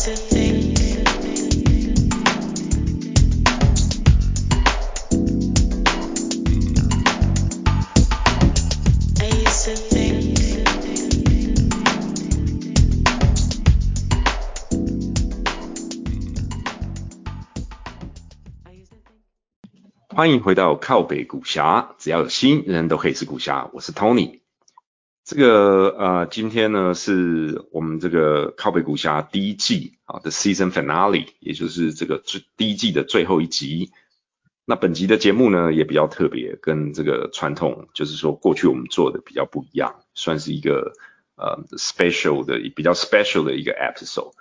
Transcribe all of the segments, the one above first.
欢迎回到靠北股侠，只要有心，人人都可以是股侠。我是 Tony。这个呃，今天呢是我们这个靠北股侠第一季啊的 Season Finale，也就是这个最第一季的最后一集。那本集的节目呢也比较特别，跟这个传统就是说过去我们做的比较不一样，算是一个呃 special 的比较 special 的一个 episode。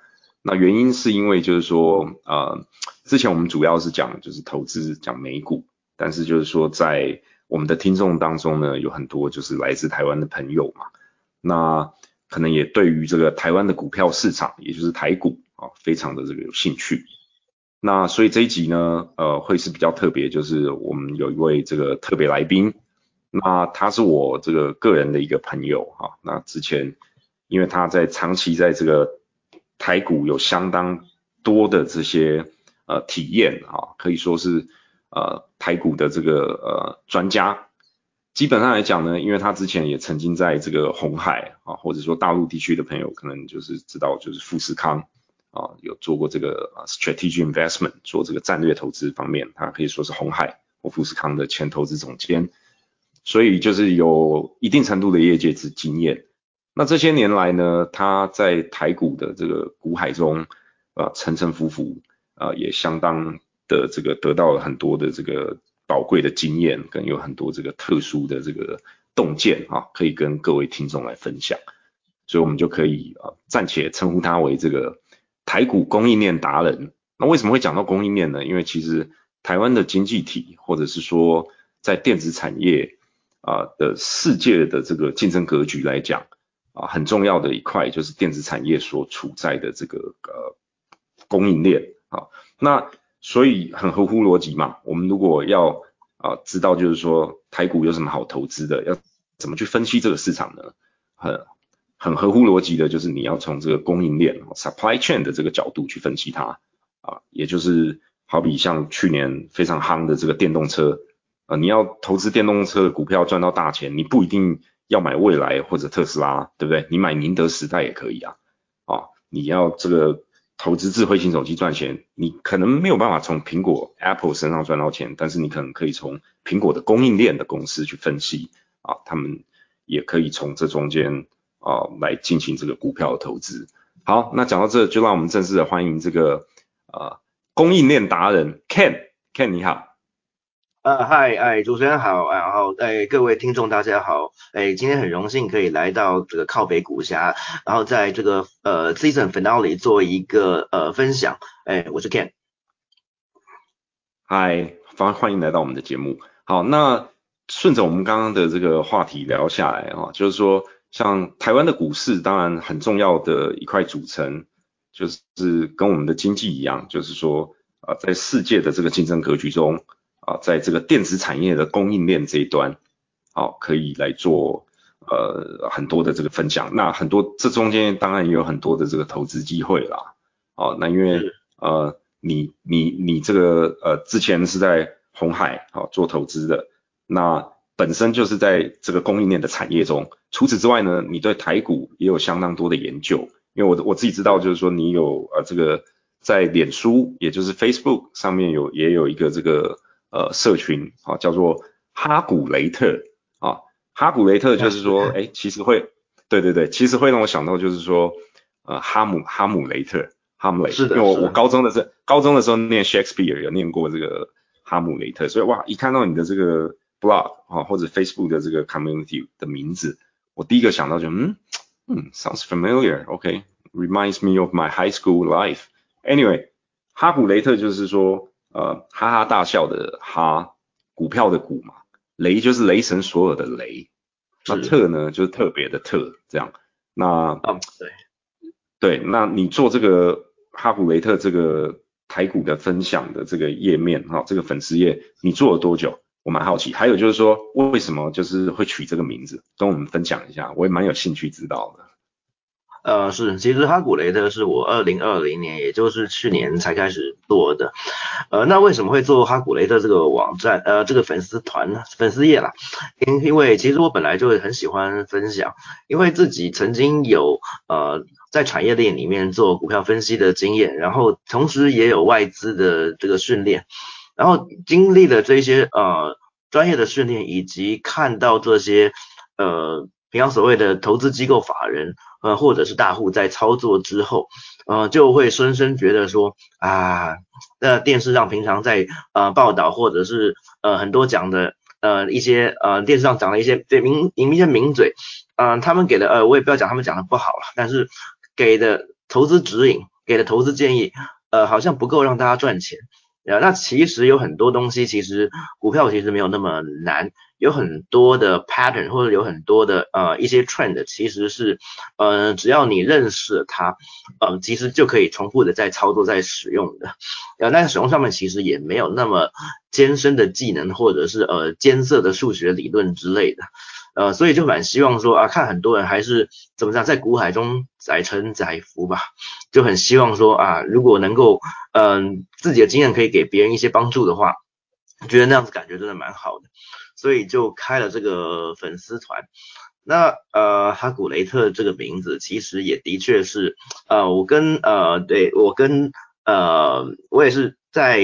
那原因是因为就是说呃，之前我们主要是讲就是投资讲美股。但是就是说，在我们的听众当中呢，有很多就是来自台湾的朋友嘛，那可能也对于这个台湾的股票市场，也就是台股啊，非常的这个有兴趣。那所以这一集呢，呃，会是比较特别，就是我们有一位这个特别来宾，那他是我这个个人的一个朋友哈。那之前因为他在长期在这个台股有相当多的这些呃体验啊，可以说是。呃，台股的这个呃专家，基本上来讲呢，因为他之前也曾经在这个红海啊，或者说大陆地区的朋友可能就是知道，就是富士康啊，有做过这个 strategic investment，做这个战略投资方面，他可以说是红海或富士康的前投资总监，所以就是有一定程度的业界之经验。那这些年来呢，他在台股的这个股海中啊，沉沉浮浮啊，也相当。的这个得到了很多的这个宝贵的经验，跟有很多这个特殊的这个洞见啊，可以跟各位听众来分享，所以我们就可以啊暂且称呼他为这个台股供应链达人。那为什么会讲到供应链呢？因为其实台湾的经济体，或者是说在电子产业啊的世界的这个竞争格局来讲啊，很重要的一块就是电子产业所处在的这个呃供应链啊，那。所以很合乎逻辑嘛。我们如果要啊知道就是说台股有什么好投资的，要怎么去分析这个市场呢？很很合乎逻辑的，就是你要从这个供应链 （supply chain） 的这个角度去分析它啊，也就是好比像去年非常夯的这个电动车啊，你要投资电动车的股票赚到大钱，你不一定要买蔚来或者特斯拉，对不对？你买宁德时代也可以啊啊，你要这个。投资智慧型手机赚钱，你可能没有办法从苹果 Apple 身上赚到钱，但是你可能可以从苹果的供应链的公司去分析啊，他们也可以从这中间啊来进行这个股票的投资。好，那讲到这，就让我们正式的欢迎这个啊供应链达人 Ken，Ken 你好。呃，嗨，哎，主持人好，然后，哎，各位听众大家好，哎，今天很荣幸可以来到这个靠北股侠，然后在这个呃 season finale 做一个呃分享，哎，我是 Ken。嗨，欢欢迎来到我们的节目。好，那顺着我们刚刚的这个话题聊下来啊，就是说，像台湾的股市，当然很重要的一块组成，就是跟我们的经济一样，就是说，啊，在世界的这个竞争格局中。啊，在这个电子产业的供应链这一端，好，可以来做呃很多的这个分享。那很多这中间当然也有很多的这个投资机会啦。哦，那因为呃你你你这个呃之前是在红海好做投资的，那本身就是在这个供应链的产业中。除此之外呢，你对台股也有相当多的研究。因为我我自己知道，就是说你有呃这个在脸书，也就是 Facebook 上面有也有一个这个。呃，社群啊，叫做哈古雷特啊，哈古雷特就是说，哎，其实会，对对对，其实会让我想到就是说，呃，哈姆哈姆雷特，哈姆雷，是的，因为我我高中的时候，高中的时候念 Shakespeare 有念过这个哈姆雷特，所以哇，一看到你的这个 blog 啊或者 Facebook 的这个 community 的名字，我第一个想到就，嗯嗯，sounds familiar，OK，reminds me of my high school life，anyway，哈古雷特就是说。呃，哈哈大笑的哈，股票的股嘛，雷就是雷神所有的雷，那特呢就是特别的特，这样。那嗯对，对，那你做这个哈普雷特这个台股的分享的这个页面哈，这个粉丝页，你做了多久？我蛮好奇。还有就是说，为什么就是会取这个名字，跟我们分享一下，我也蛮有兴趣知道的。呃，是，其实哈古雷特是我二零二零年，也就是去年才开始做的。呃，那为什么会做哈古雷特这个网站？呃，这个粉丝团呢？粉丝页啦？因因为其实我本来就很喜欢分享，因为自己曾经有呃在产业链里面做股票分析的经验，然后同时也有外资的这个训练，然后经历了这些呃专业的训练，以及看到这些呃平常所谓的投资机构法人。呃，或者是大户在操作之后，呃，就会深深觉得说啊，那电视上平常在呃报道，或者是呃很多讲的呃一些呃电视上讲的一些对名一些名嘴，嗯，他们给的呃我也不要讲他们讲的不好了，但是给的投资指引，给的投资建议，呃，好像不够让大家赚钱。呃，那其实有很多东西，其实股票其实没有那么难。有很多的 pattern 或者有很多的呃一些 trend，其实是呃只要你认识它，呃其实就可以重复的在操作在使用的，呃那使用上面其实也没有那么艰深的技能或者是呃艰涩的数学理论之类的，呃所以就蛮希望说啊看很多人还是怎么讲在股海中载沉载浮吧，就很希望说啊如果能够嗯自己的经验可以给别人一些帮助的话，觉得那样子感觉真的蛮好的。所以就开了这个粉丝团。那呃，哈古雷特这个名字其实也的确是呃，我跟呃，对我跟呃，我也是在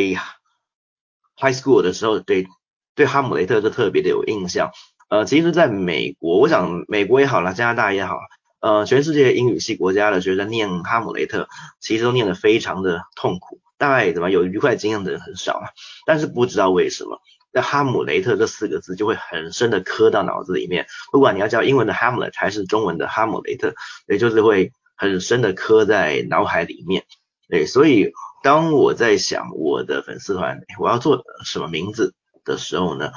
high school 的时候，对对哈姆雷特就特别的有印象。呃，其实在美国，我想美国也好啦，加拿大也好，呃，全世界英语系国家的学生念哈姆雷特，其实都念得非常的痛苦，大概怎么有愉快经验的人很少啊。但是不知道为什么。那哈姆雷特这四个字就会很深的刻到脑子里面，不管你要叫英文的 Hamlet 还是中文的哈姆雷特，也就是会很深的刻在脑海里面。对，所以当我在想我的粉丝团我要做什么名字的时候呢，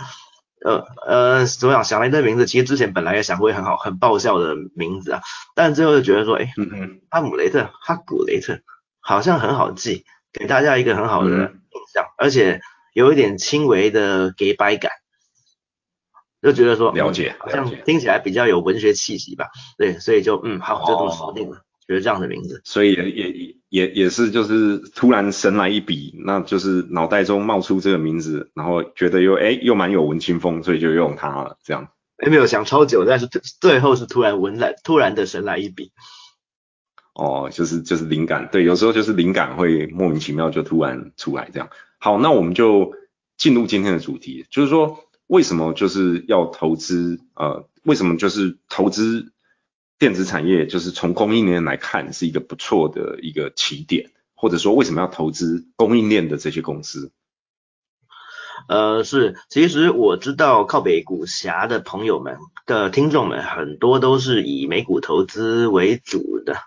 呃呃，怎么样？想了一个名字，其实之前本来也想过很好很爆笑的名字啊，但最后就觉得说，哎，哈姆雷特、哈古雷特好像很好记，给大家一个很好的印象，而且。有一点轻微的给白感，就觉得说了解，好像听起来比较有文学气息吧。对，所以就嗯好，就这么锁定了，觉得这样的名字。所以也也也也是就是突然神来一笔，那就是脑袋中冒出这个名字，然后觉得又哎又蛮有文青风，所以就用它了。这样。没有想超久，但是 最后是突然文来突然的神来一笔。哦，就是就是灵感，对，有时候就是灵感会莫名其妙就突然出来这样。好，那我们就进入今天的主题，就是说为什么就是要投资？呃，为什么就是投资电子产业？就是从供应链来看是一个不错的一个起点，或者说为什么要投资供应链的这些公司？呃，是，其实我知道靠北股侠的朋友们的听众们很多都是以美股投资为主的，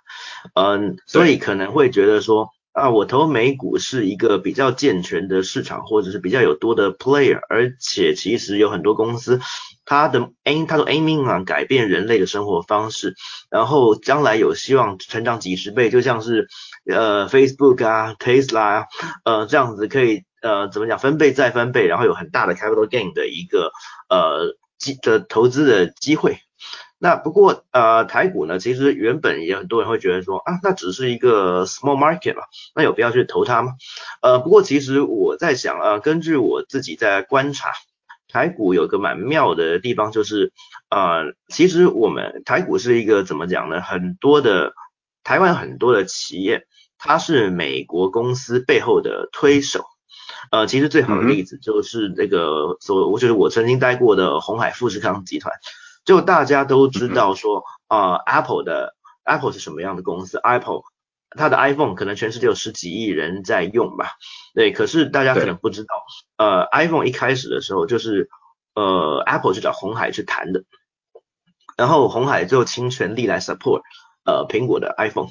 嗯，所以可能会觉得说。啊，我投美股是一个比较健全的市场，或者是比较有多的 player，而且其实有很多公司，它的 aim，它的 aiming 啊，改变人类的生活方式，然后将来有希望成长几十倍，就像是呃 Facebook 啊，Tesla 啊，呃这样子可以呃怎么讲分倍再分倍，然后有很大的 capital gain 的一个呃机的投资的机会。那不过呃台股呢，其实原本也很多人会觉得说啊，那只是一个 small market 嘛，那有必要去投它吗？呃不过其实我在想啊，根据我自己在观察，台股有个蛮妙的地方就是呃其实我们台股是一个怎么讲呢？很多的台湾很多的企业，它是美国公司背后的推手。呃其实最好的例子就是那个所，我觉得我曾经待过的红海富士康集团。就大家都知道说啊，Apple 的 Apple 是什么样的公司？Apple 它的 iPhone 可能全世界有十几亿人在用吧？对，可是大家可能不知道，呃，iPhone 一开始的时候就是呃 Apple 去找红海去谈的，然后红海就倾全力来 support 呃苹果的 iPhone。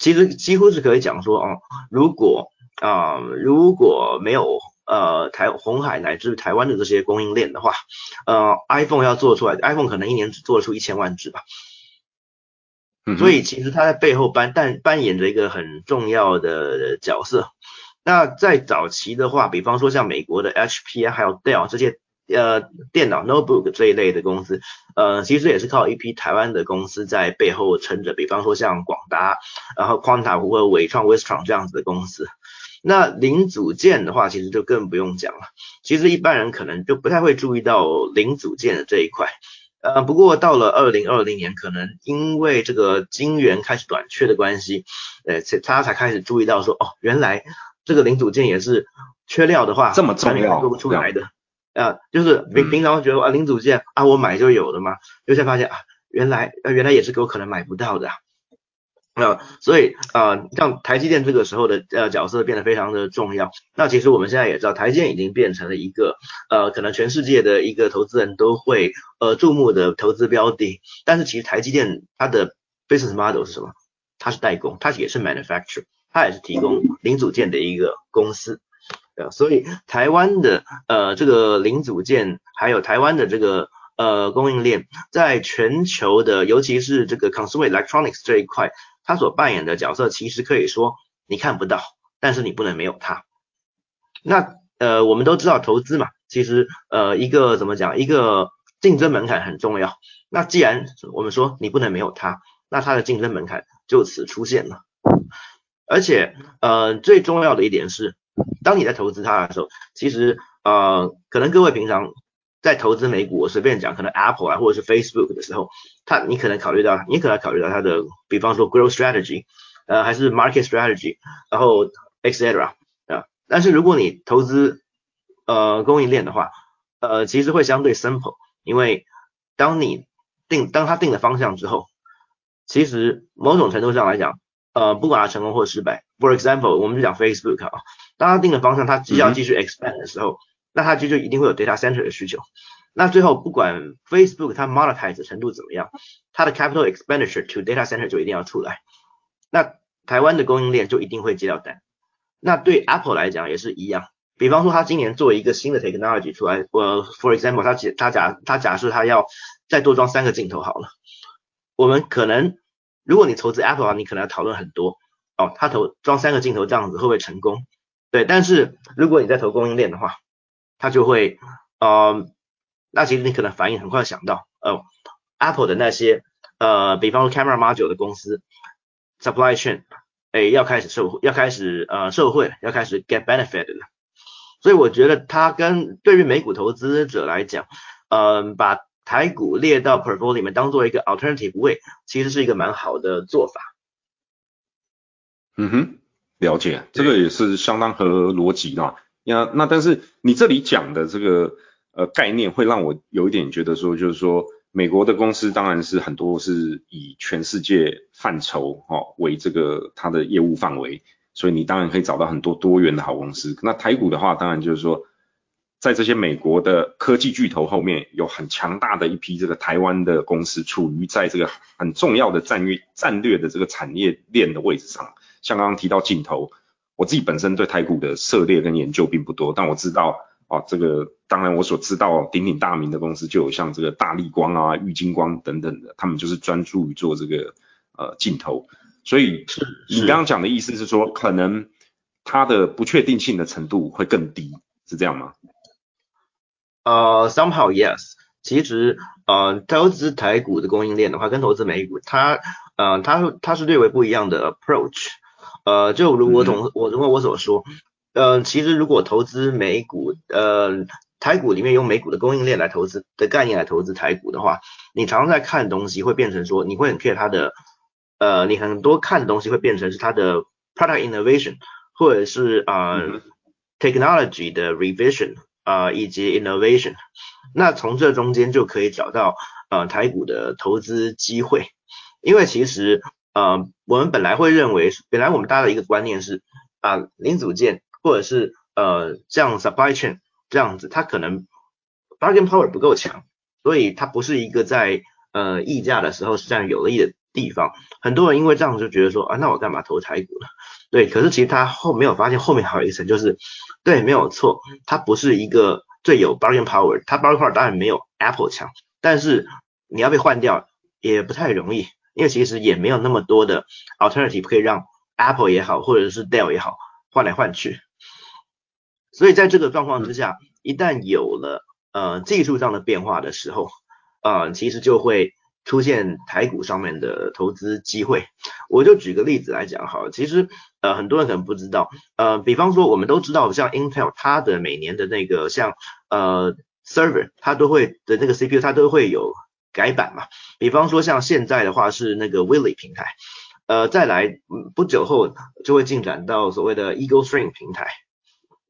其实几乎是可以讲说哦，如果啊如果没有呃，台红海乃至台湾的这些供应链的话，呃，iPhone 要做出来，iPhone 可能一年只做出一千万只吧。所以其实它在背后扮扮扮演着一个很重要的角色。那在早期的话，比方说像美国的 HP 啊，还有 Dell 这些呃电脑 notebook 这一类的公司，呃其实也是靠一批台湾的公司在背后撑着，比方说像广达，然后 Quanta 或者伟创 Westron 这样子的公司。那零组件的话，其实就更不用讲了。其实一般人可能就不太会注意到零组件的这一块。呃，不过到了二零二零年，可能因为这个晶圆开始短缺的关系，呃，他才开始注意到说，哦，原来这个零组件也是缺料的话，这么重要，做不出来的。啊，就是平平常觉得啊，零组件啊，我买就有的嘛，就才发现啊，原来呃原来也是有可能买不到的。那所以啊，像台积电这个时候的呃角色变得非常的重要。那其实我们现在也知道，台积电已经变成了一个呃可能全世界的一个投资人都会呃注目的投资标的。但是其实台积电它的 business model 是什么？它是代工，它也是 manufacture，它也是提供零组件的一个公司。呃，所以台湾的呃这个零组件，还有台湾的这个呃供应链，在全球的尤其是这个 consumer electronics 这一块。他所扮演的角色其实可以说你看不到，但是你不能没有他。那呃，我们都知道投资嘛，其实呃一个怎么讲，一个竞争门槛很重要。那既然我们说你不能没有他，那他的竞争门槛就此出现了。而且呃最重要的一点是，当你在投资他的时候，其实呃可能各位平常。在投资美股，我随便讲，可能 Apple 啊，或者是 Facebook 的时候，它你可能考虑到，你可能考虑到它的，比方说 growth strategy，呃，还是 market strategy，然后 etc 啊。但是如果你投资呃供应链的话，呃，其实会相对 simple，因为当你定当它定了方向之后，其实某种程度上来讲，呃，不管它成功或失败，for example，我们就讲 Facebook 啊，当它定了方向，它只要继续 expand 的时候。那它就就一定会有 data center 的需求。那最后不管 Facebook 它 monetize 程度怎么样，它的 capital expenditure to data center 就一定要出来。那台湾的供应链就一定会接到单。那对 Apple 来讲也是一样。比方说它今年做一个新的 technology 出来，我，for example 它假它假它假设它要再多装三个镜头好了。我们可能如果你投资 Apple 的话，你可能要讨论很多哦，它投装三个镜头这样子会不会成功？对，但是如果你在投供应链的话，他就会，呃，那其实你可能反应很快想到，呃，Apple 的那些，呃，比方说 Camera Module 的公司，Supply Chain，哎，要开始受，要开始呃，受贿，要开始 get benefit 了。所以我觉得它跟对于美股投资者来讲，呃，把台股列到 portfolio 里面当做一个 alternative way，其实是一个蛮好的做法。嗯哼，了解，这个也是相当合逻辑的。那那但是你这里讲的这个呃概念会让我有一点觉得说，就是说美国的公司当然是很多是以全世界范畴哦为这个它的业务范围，所以你当然可以找到很多多元的好公司。那台股的话，当然就是说在这些美国的科技巨头后面有很强大的一批这个台湾的公司，处于在这个很重要的战略战略的这个产业链的位置上，像刚刚提到镜头。我自己本身对台股的涉猎跟研究并不多，但我知道啊，这个当然我所知道鼎鼎大名的公司就有像这个大力光啊、玉金光等等的，他们就是专注于做这个呃镜头。所以你刚刚讲的意思是说，可能它的不确定性的程度会更低，是这样吗？呃，somehow yes。其实呃，投资台股的供应链的话，跟投资美股，它呃它它是略微不一样的 approach。呃，就如我总我如果我所说，呃，其实如果投资美股，呃，台股里面用美股的供应链来投资的概念来投资台股的话，你常常在看东西会变成说，你会很 care 它的，呃，你很多看的东西会变成是它的 product innovation，或者是呃 technology 的 revision 啊，以及 innovation，那从这中间就可以找到呃台股的投资机会，因为其实。呃，我们本来会认为，本来我们大家的一个观念是，啊，零组件或者是呃像 supply chain 这样子，它可能 bargain power 不够强，所以它不是一个在呃溢价的时候是占有利的地方。很多人因为这样就觉得说，啊，那我干嘛投台股呢？对，可是其实他后没有发现后面还有一层，就是对，没有错，它不是一个最有 bargain power，它 bargain power 当然没有 Apple 强，但是你要被换掉也不太容易。因为其实也没有那么多的 alternative 可以让 Apple 也好，或者是 Dell 也好换来换去，所以在这个状况之下，一旦有了呃技术上的变化的时候，呃，其实就会出现台股上面的投资机会。我就举个例子来讲好了，其实呃很多人可能不知道，呃，比方说我们都知道像 Intel 它的每年的那个像呃 server 它都会的那个 CPU 它都会有改版嘛，比方说像现在的话是那个 Willy 平台。呃，再来不久后就会进展到所谓的 Eagle String 平台。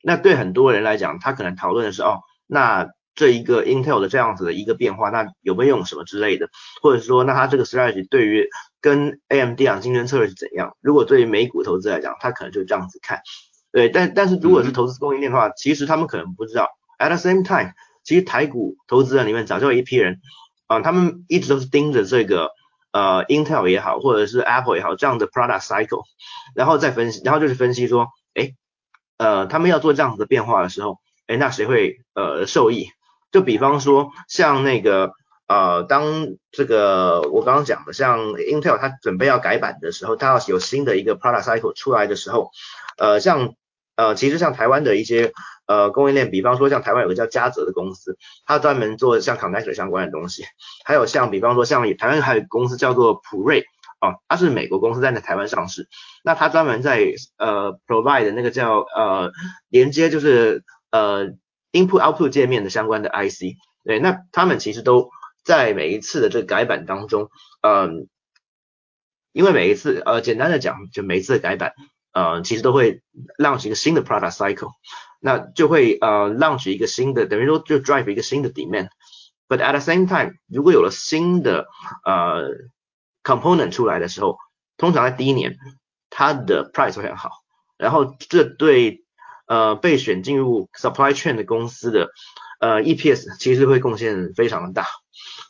那对很多人来讲，他可能讨论的是哦，那这一个 Intel 的这样子的一个变化，那有没有用什么之类的，或者说那它这个 strategy 对于跟 AMD 啊竞争策略是怎样？如果对于美股投资来讲，他可能就这样子看。对，但但是如果是投资供应链的话，其实他们可能不知道。At the same time，其实台股投资人里面早就有一批人啊，他们一直都是盯着这个。呃，Intel 也好，或者是 Apple 也好，这样的 product cycle，然后再分析，然后就是分析说，哎，呃，他们要做这样子的变化的时候，哎，那谁会呃受益？就比方说，像那个呃，当这个我刚刚讲的，像 Intel 它准备要改版的时候，它要有新的一个 product cycle 出来的时候，呃，像呃，其实像台湾的一些。呃，供应链，比方说像台湾有个叫嘉泽的公司，它专门做像 connector 相关的东西，还有像比方说像台湾还有公司叫做普瑞，哦，它是美国公司在台湾上市，那它专门在呃 provide 那个叫呃连接就是呃 input output 界面的相关的 IC，对，那他们其实都在每一次的这个改版当中，嗯，因为每一次呃简单的讲，就每一次的改版，呃，其实都会 launch 一个新的 product cycle。那就会呃 launch 一个新的，等于说就 drive 一个新的 demand。But at the same time，如果有了新的呃 component 出来的时候，通常在第一年它的 price 会很好，然后这对呃被选进入 supply chain 的公司的呃 EPS 其实会贡献非常的大。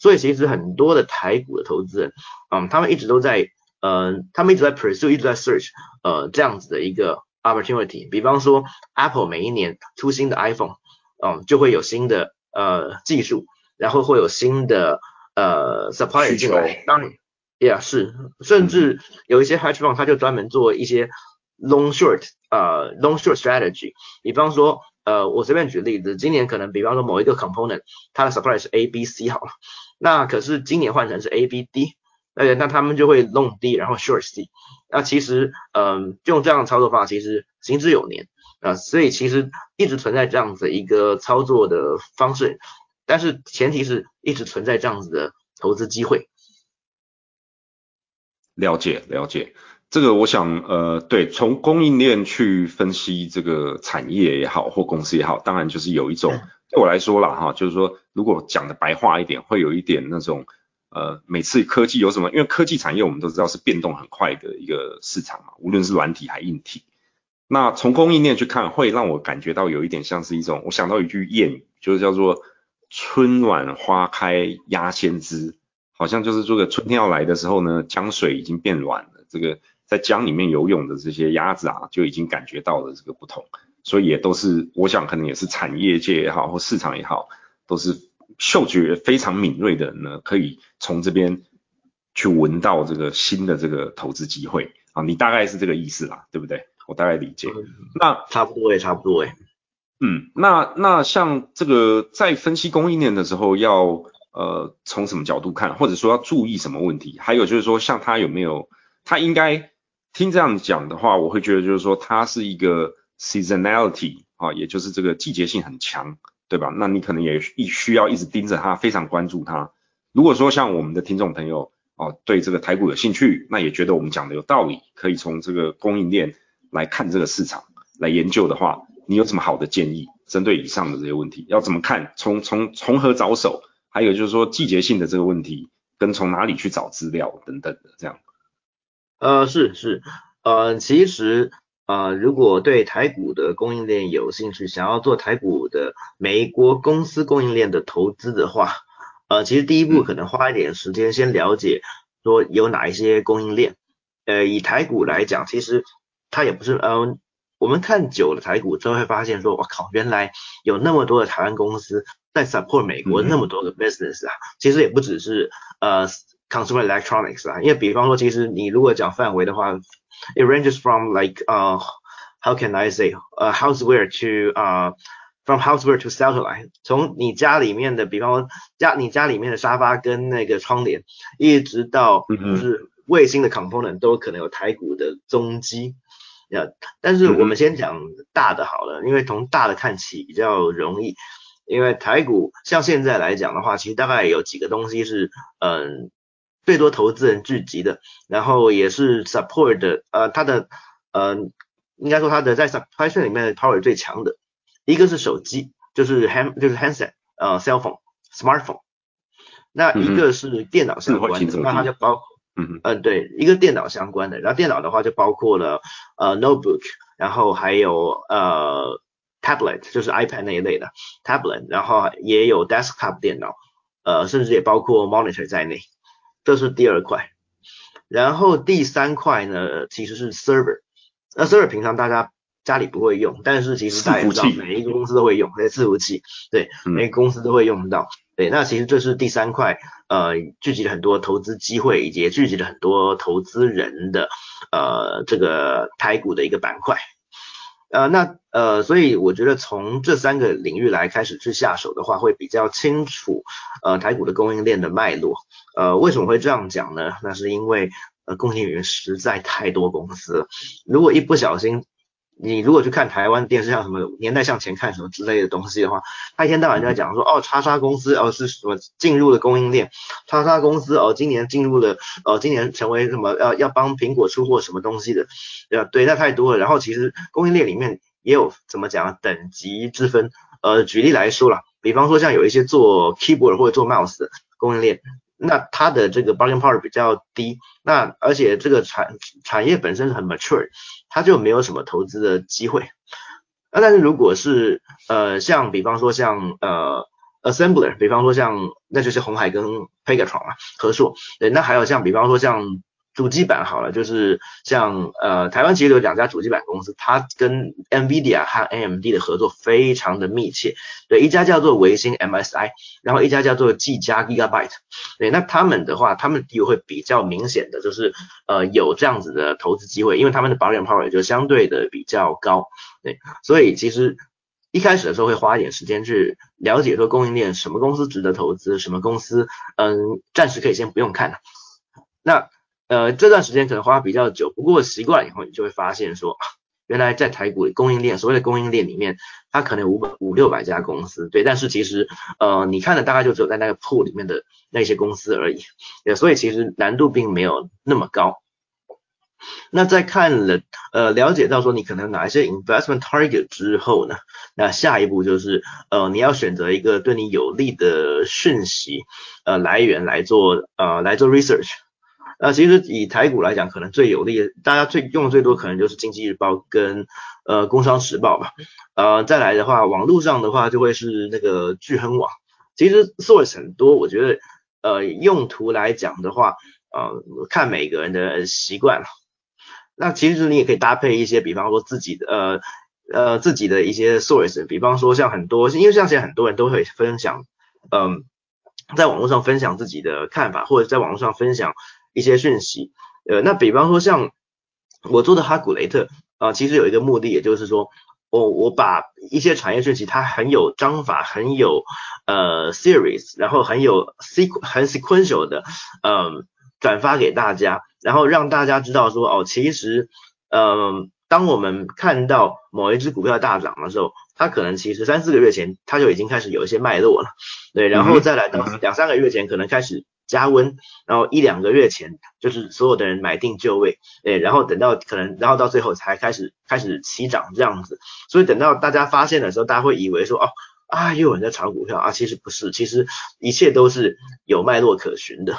所以其实很多的台股的投资人，嗯，他们一直都在呃，他们一直在 pursue，一直在 search 呃这样子的一个。opportunity，比方说 Apple 每一年出新的 iPhone，嗯，就会有新的呃技术，然后会有新的呃 supplier 进来。当然，Yeah 是，甚至有一些 hedge fund 它就专门做一些 long short 呃 long short strategy。比方说呃我随便举例子，今年可能比方说某一个 component 它的 supplier 是 A B C 好了，那可是今年换成是 A B D。呃，那他们就会 long D，然后 short C。那其实，嗯，用这样的操作方法其实行之有年啊，所以其实一直存在这样子一个操作的方式，但是前提是一直存在这样子的投资机会。了解了解，这个我想，呃，对，从供应链去分析这个产业也好，或公司也好，当然就是有一种对我来说啦，哈，就是说如果讲的白话一点，会有一点那种。呃，每次科技有什么？因为科技产业我们都知道是变动很快的一个市场嘛，无论是软体还硬体。那从供应链去看，会让我感觉到有一点像是一种，我想到一句谚语，就是叫做“春暖花开鸭先知”，好像就是这个春天要来的时候呢，江水已经变软了，这个在江里面游泳的这些鸭子啊，就已经感觉到了这个不同，所以也都是，我想可能也是产业界也好，或市场也好，都是。嗅觉非常敏锐的人呢，可以从这边去闻到这个新的这个投资机会啊，你大概是这个意思啦，对不对？我大概理解。那差不多也差不多诶。嗯，那那像这个在分析供应链的时候，要呃从什么角度看，或者说要注意什么问题？还有就是说，像他有没有，他应该听这样讲的话，我会觉得就是说，它是一个 seasonality 啊，也就是这个季节性很强。对吧？那你可能也需要一直盯着它，非常关注它。如果说像我们的听众朋友哦，对这个台股有兴趣，那也觉得我们讲的有道理，可以从这个供应链来看这个市场来研究的话，你有什么好的建议？针对以上的这些问题，要怎么看？从从从何着手？还有就是说季节性的这个问题，跟从哪里去找资料等等的这样。呃，是是，呃，其实。啊，如果对台股的供应链有兴趣，想要做台股的美国公司供应链的投资的话，呃，其实第一步可能花一点时间先了解说有哪一些供应链。呃，以台股来讲，其实它也不是，嗯，我们看久了台股之后会发现说，我靠，原来有那么多的台湾公司在 support 美国那么多的 business 啊，其实也不只是呃 consumer electronics 啊，因为比方说，其实你如果讲范围的话。it ranges from like uh how can I say uh houseware to uh from houseware to satellite，从你家里面的，比方说家你家里面的沙发跟那个窗帘，一直到就是卫星的 component 都可能有台股的踪迹。呃，但是我们先讲大的好了，因为从大的看起比较容易。因为台股像现在来讲的话，其实大概有几个东西是嗯最多投资人聚集的，然后也是 support 的，呃，它的呃应该说它的在 supply chain 里面的 power 最强的，一个是手机，就是 hand 就是 handset，呃，cell phone，smartphone，那一个是电脑相关的，那它就包。嗯嗯，对，一个电脑相关的，然后电脑的话就包括了呃 notebook，然后还有呃 tablet，就是 iPad 那一类的 tablet，然后也有 desktop 电脑，呃，甚至也包括 monitor 在内，这是第二块。然后第三块呢，其实是 server，那 server 平常大家家里不会用，但是其实大家知道每一个公司都会用，那些伺服器，对，每个公司都会用到。对，那其实这是第三块，呃，聚集了很多投资机会，以及聚集了很多投资人的，呃，这个台股的一个板块，呃，那呃，所以我觉得从这三个领域来开始去下手的话，会比较清楚，呃，台股的供应链的脉络，呃，为什么会这样讲呢？那是因为，呃，供应链实在太多公司了，如果一不小心。你如果去看台湾电视，像什么年代向前看什么之类的东西的话，他一天到晚就在讲说，哦，叉叉公司哦是什么进入了供应链，叉叉公司哦今年进入了，哦今年成为什么要要帮苹果出货什么东西的，对？对，那太多了。然后其实供应链里面也有怎么讲等级之分，呃，举例来说啦，比方说像有一些做 keyboard 或者做 mouse 的供应链。那它的这个 bargaining power 比较低，那而且这个产产业本身很 mature，它就没有什么投资的机会。那但是如果是呃像比方说像呃 assembler，比方说像那就是红海跟 Pegatron 嘛，合作，对，那还有像比方说像。主机板好了，就是像呃台湾其实有两家主机板公司，它跟 NVIDIA 和 AMD 的合作非常的密切。对，一家叫做维新 MSI，然后一家叫做技嘉 Gigabyte。对，那他们的话，他们地位会比较明显的就是呃有这样子的投资机会，因为他们的保险 power 就相对的比较高。对，所以其实一开始的时候会花一点时间去了解说供应链什么公司值得投资，什么公司嗯暂时可以先不用看那呃，这段时间可能花比较久，不过习惯以后，你就会发现说，原来在台股的供应链，所谓的供应链里面，它可能五百五六百家公司，对，但是其实，呃，你看的大概就只有在那个铺里面的那些公司而已，对，所以其实难度并没有那么高。那在看了，呃，了解到说你可能哪一些 investment target 之后呢，那下一步就是，呃，你要选择一个对你有利的讯息，呃，来源来做，呃，来做 research。那其实以台股来讲，可能最有利，大家最用的最多可能就是经济日报跟呃工商时报吧。呃，再来的话，网络上的话就会是那个聚亨网。其实 source 很多，我觉得呃用途来讲的话，呃看每个人的习惯。那其实你也可以搭配一些，比方说自己的呃呃自己的一些 source，比方说像很多，因为像现在很多人都会分享，嗯，在网络上分享自己的看法，或者在网络上分享。一些讯息，呃，那比方说像我做的哈古雷特啊，其实有一个目的，也就是说，我我把一些产业讯息，它很有章法，很有呃 series，然后很有 sequ 很 sequential 的，嗯，转发给大家，然后让大家知道说，哦，其实，嗯，当我们看到某一只股票大涨的时候，它可能其实三四个月前它就已经开始有一些脉络了，对，然后再来到两三个月前可能开始。加温，然后一两个月前就是所有的人买定就位，哎，然后等到可能，然后到最后才开始开始起涨这样子，所以等到大家发现的时候，大家会以为说哦啊又有人在炒股票啊，其实不是，其实一切都是有脉络可循的。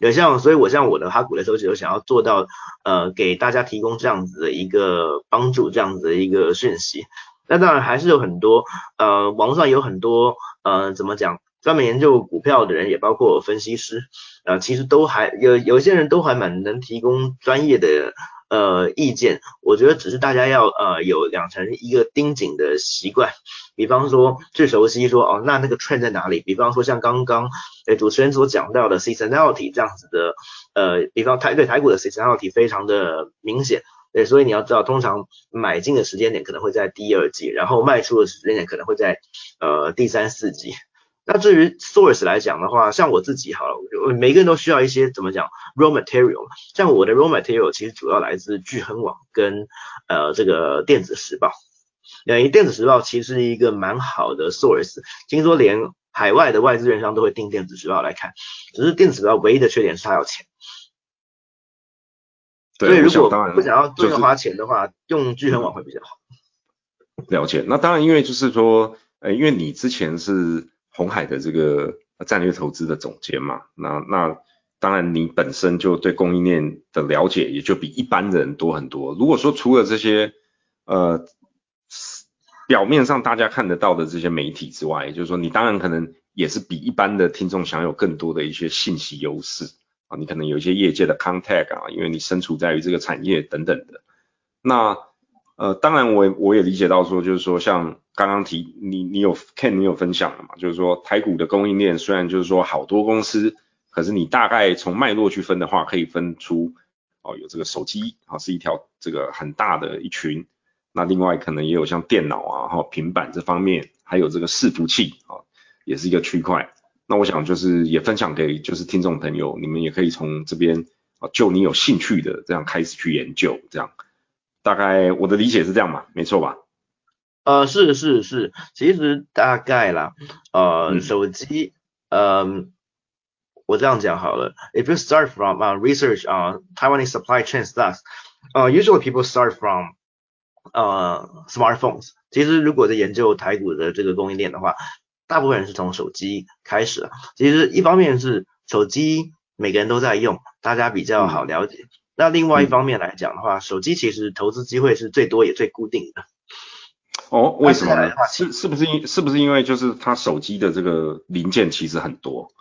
有像，所以我像我的哈股的时候，就想要做到呃给大家提供这样子的一个帮助，这样子的一个讯息。那当然还是有很多呃网上有很多呃怎么讲？专门研究股票的人，也包括分析师，呃，其实都还有有些人都还蛮能提供专业的呃意见。我觉得只是大家要呃有养成一个盯紧的习惯，比方说最熟悉说哦，那那个 trend 在哪里？比方说像刚刚诶主持人所讲到的 seasonality 这样子的，呃，比方台对台股的 seasonality 非常的明显。对，所以你要知道，通常买进的时间点可能会在第二季，然后卖出的时间点可能会在呃第三四季。那至于 source 来讲的话，像我自己好了，每个人都需要一些怎么讲 raw material，像我的 raw material 其实主要来自聚亨网跟呃这个电子时报，等于电子时报其实是一个蛮好的 source，听说连海外的外资券商都会订电子时报来看，只是电子时报唯一的缺点是它要钱。所以如果不想要多花钱的话，用聚恒网会比较好。了解，那当然，因为就是说，呃，因为你之前是红海的这个战略投资的总监嘛，那那当然你本身就对供应链的了解也就比一般人多很多。如果说除了这些呃表面上大家看得到的这些媒体之外，也就是说你当然可能也是比一般的听众享有更多的一些信息优势。啊，你可能有一些业界的 contact 啊，因为你身处在于这个产业等等的。那呃，当然我我也理解到说，就是说像刚刚提你你有 Ken 你有分享的嘛，就是说台股的供应链虽然就是说好多公司，可是你大概从脉络去分的话，可以分出哦有这个手机啊是一条这个很大的一群，那另外可能也有像电脑啊哈平板这方面，还有这个伺服器啊也是一个区块。那我想就是也分享给就是听众朋友，你们也可以从这边啊，就你有兴趣的这样开始去研究，这样大概我的理解是这样嘛，没错吧？呃，是是是，其实大概啦，呃，手机，嗯，我这样讲好了，if you start from uh, research on Taiwanese supply chain stuff，呃，usually people start from 呃 smartphones，其实如果在研究台股的这个供应链的话。大部分人是从手机开始啊，其实一方面是手机每个人都在用，大家比较好了解。那另外一方面来讲的话，手机其实投资机会是最多也最固定的。哦，为什么呢？是是不是因是不是因为就是它手机的这个零件其实很多？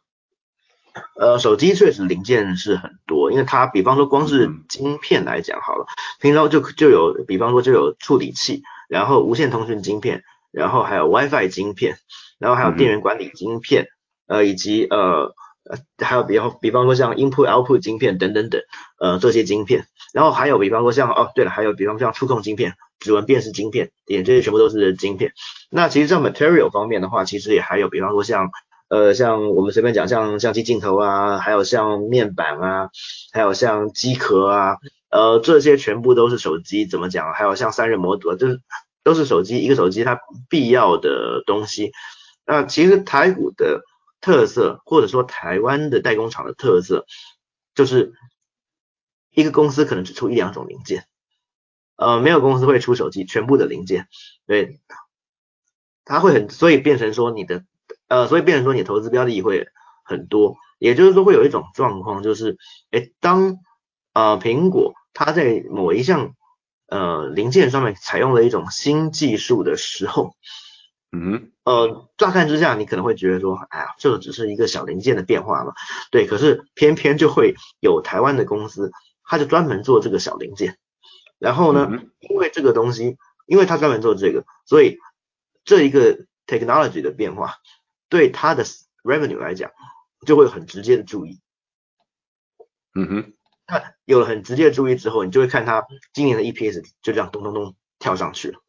呃，手机确实零件是很多，因为它比方说光是晶片来讲好了，平常就就有比方说就有处理器，然后无线通讯晶片，然后还有 WiFi 晶片。然后还有电源管理晶片，呃，以及呃呃，还有比方比方说像 input output 晶片等等等，呃，这些晶片。然后还有比方说像哦，对了，还有比方像触控晶片、指纹辨识晶片，点这些全部都是晶片。那其实，在 material 方面的话，其实也还有比方说像呃，像我们随便讲，像相机镜头啊，还有像面板啊，还有像机壳啊，呃，这些全部都是手机怎么讲？还有像散热模组，就是都是手机一个手机它必要的东西。那其实台股的特色，或者说台湾的代工厂的特色，就是一个公司可能只出一两种零件，呃，没有公司会出手机全部的零件，对，它会很，所以变成说你的，呃，所以变成说你投资标的会很多，也就是说会有一种状况，就是，哎，当呃苹果它在某一项呃零件上面采用了一种新技术的时候。嗯，呃，乍看之下，你可能会觉得说，哎呀，这个只是一个小零件的变化嘛。对，可是偏偏就会有台湾的公司，他就专门做这个小零件。然后呢，因为这个东西，因为他专门做这个，所以这一个 technology 的变化，对他的 revenue 来讲，就会有很直接的注意。嗯哼，那有了很直接的注意之后，你就会看他今年的 EPS 就这样咚咚咚跳上去了。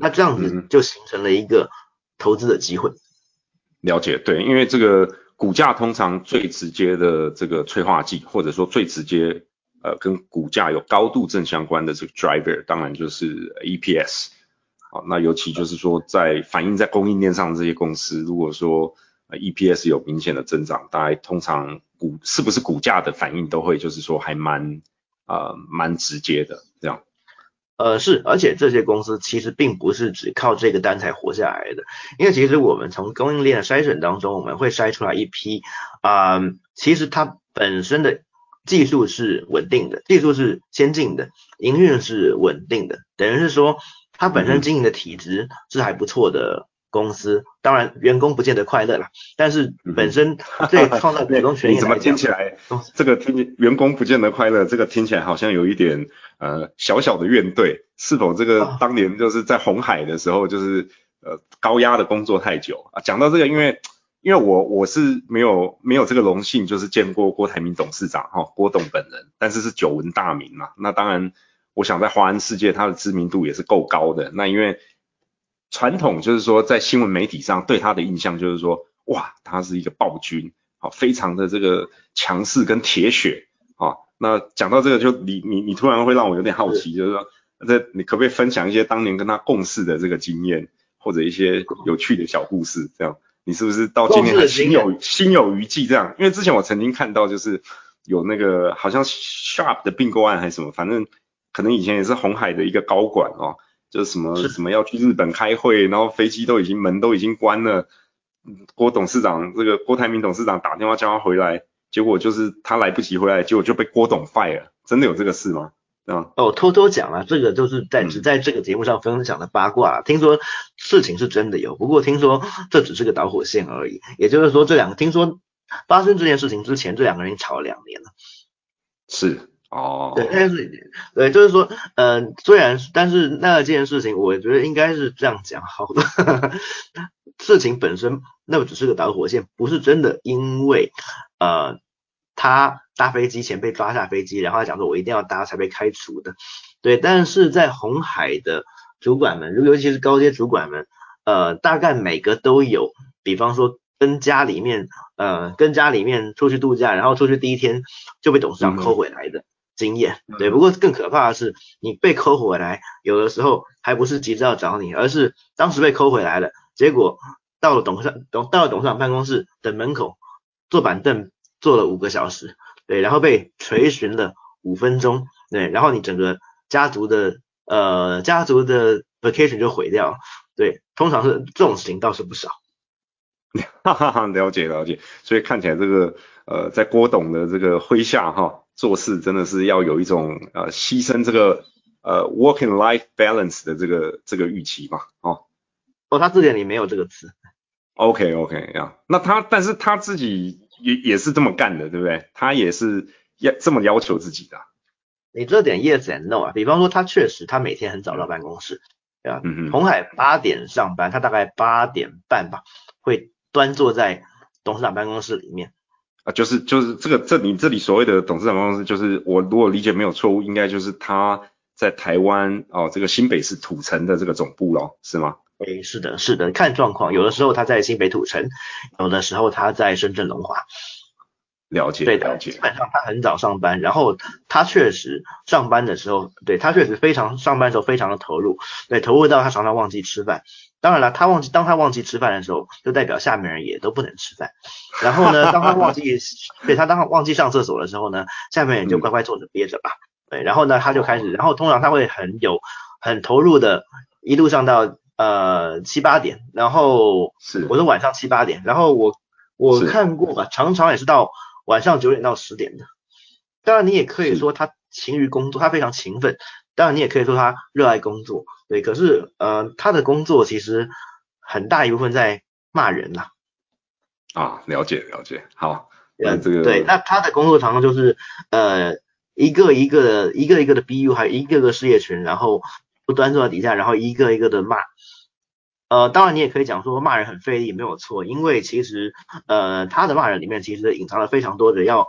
那这样子就形成了一个投资的机会。了解，对，因为这个股价通常最直接的这个催化剂，或者说最直接呃跟股价有高度正相关的这个 driver，当然就是 EPS。好，那尤其就是说在反映在供应链上这些公司，如果说 EPS 有明显的增长，大概通常股是不是股价的反应都会就是说还蛮呃蛮直接的这样。呃是，而且这些公司其实并不是只靠这个单才活下来的，因为其实我们从供应链的筛选当中，我们会筛出来一批啊，其实它本身的技术是稳定的，技术是先进的，营运是稳定的，等于是说它本身经营的体质是还不错的。公司当然员工不见得快乐啦，但是本身对创造股东 权益怎么听起来这个听员工不见得快乐，这个听起来好像有一点呃小小的怨怼，是否这个当年就是在红海的时候就是呃高压的工作太久啊？讲到这个，因为因为我我是没有没有这个荣幸，就是见过郭台铭董事长哈郭董本人，但是是久闻大名嘛。那当然，我想在华人世界他的知名度也是够高的。那因为传统就是说在新闻媒体上对他的印象就是说，哇，他是一个暴君，好，非常的这个强势跟铁血啊。那讲到这个，就你你你突然会让我有点好奇，就是说，这你可不可以分享一些当年跟他共事的这个经验，或者一些有趣的小故事？这样，你是不是到今天还心有心有余悸？这样，因为之前我曾经看到，就是有那个好像 Sharp 的并购案还是什么，反正可能以前也是红海的一个高管哦，就是什么什么要去日本开会，然后飞机都已经门都已经关了，郭董事长这个郭台铭董事长打电话叫他回来。结果就是他来不及回来，结果就被郭董 fire，真的有这个事吗？啊？哦，偷偷讲啊，这个就是在只在这个节目上分享的八卦。听说事情是真的有，不过听说这只是个导火线而已。也就是说，这两个听说发生这件事情之前，这两个人吵了两年了。是哦，对，但是对，就是说，嗯，虽然但是那件事情，我觉得应该是这样讲好的。事情本身那只是个导火线，不是真的，因为。呃，他搭飞机前被抓下飞机，然后他讲说，我一定要搭才被开除的。对，但是在红海的主管们，尤其是高阶主管们，呃，大概每个都有，比方说跟家里面，呃，跟家里面出去度假，然后出去第一天就被董事长扣回来的经验。对，不过更可怕的是，你被抠回来，有的时候还不是急着要找你，而是当时被抠回来了，结果到了董事董到了董事长办公室的门口。坐板凳坐了五个小时，对，然后被垂询了五分钟，对，然后你整个家族的呃家族的 vacation 就毁掉，对，通常是这种事情倒是不少。哈哈哈，了解了解，所以看起来这个呃在郭董的这个麾下哈做事真的是要有一种呃牺牲这个呃 working life balance 的这个这个预期嘛，哦，哦，他字典里没有这个词。OK OK 呀，那他但是他自己也也是这么干的，对不对？他也是要这么要求自己的。你这点 yes and no 啊，比方说他确实他每天很早到办公室，对吧？嗯嗯。红海八点上班，他大概八点半吧会端坐在董事长办公室里面。啊，就是就是这个这你这里所谓的董事长办公室，就是我如果理解没有错误，应该就是他在台湾哦这个新北市土城的这个总部咯，是吗？诶，是的，是的，看状况，有的时候他在新北土城，有的时候他在深圳龙华。了解，对了解。基本上他很早上班，然后他确实上班的时候，对他确实非常上班的时候非常的投入，对，投入到他常常忘记吃饭。当然了，他忘记当他忘记吃饭的时候，就代表下面人也都不能吃饭。然后呢，当他忘记对他当他忘记上厕所的时候呢，下面人就乖乖坐着憋着吧。对，然后呢，他就开始，然后通常他会很有很投入的，一路上到。呃，七八点，然后是我是晚上七八点，然后我我看过吧，常常也是到晚上九点到十点的。当然你也可以说他勤于工作，他非常勤奋。当然你也可以说他热爱工作，对。可是呃，他的工作其实很大一部分在骂人呐。啊，了解了解，好。那这个对，那他的工作常常就是呃一个一个的一个一个的 BU，还有一个个事业群，然后不端坐在底下，然后一个一个的骂。呃，当然你也可以讲说骂人很费力，没有错，因为其实呃他的骂人里面其实隐藏了非常多的要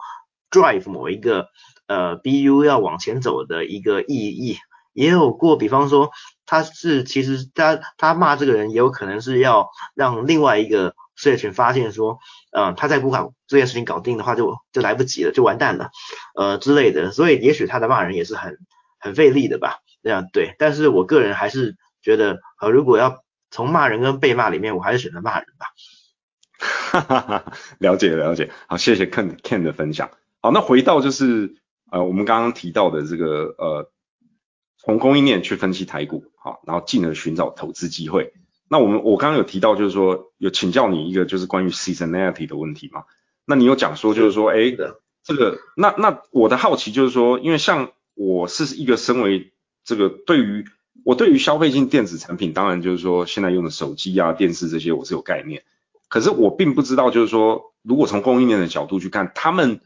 drive 某一个呃 BU 要往前走的一个意义，也有过，比方说他是其实他他骂这个人也有可能是要让另外一个事业群发现说，嗯他在不把这件事情搞定的话就就来不及了，就完蛋了，呃之类的，所以也许他的骂人也是很很费力的吧，这样对，但是我个人还是觉得呃如果要从骂人跟被骂里面，我还是选择骂人吧。哈哈哈，了解了解，好，谢谢 Ken Ken 的分享。好，那回到就是呃我们刚刚提到的这个呃从供应链去分析台股，好，然后进而寻找投资机会。那我们我刚刚有提到就是说有请教你一个就是关于 seasonality 的问题嘛？那你有讲说就是说哎这个那那我的好奇就是说，因为像我是一个身为这个对于我对于消费性电子产品，当然就是说现在用的手机啊、电视这些，我是有概念。可是我并不知道，就是说，如果从供应链的角度去看，他们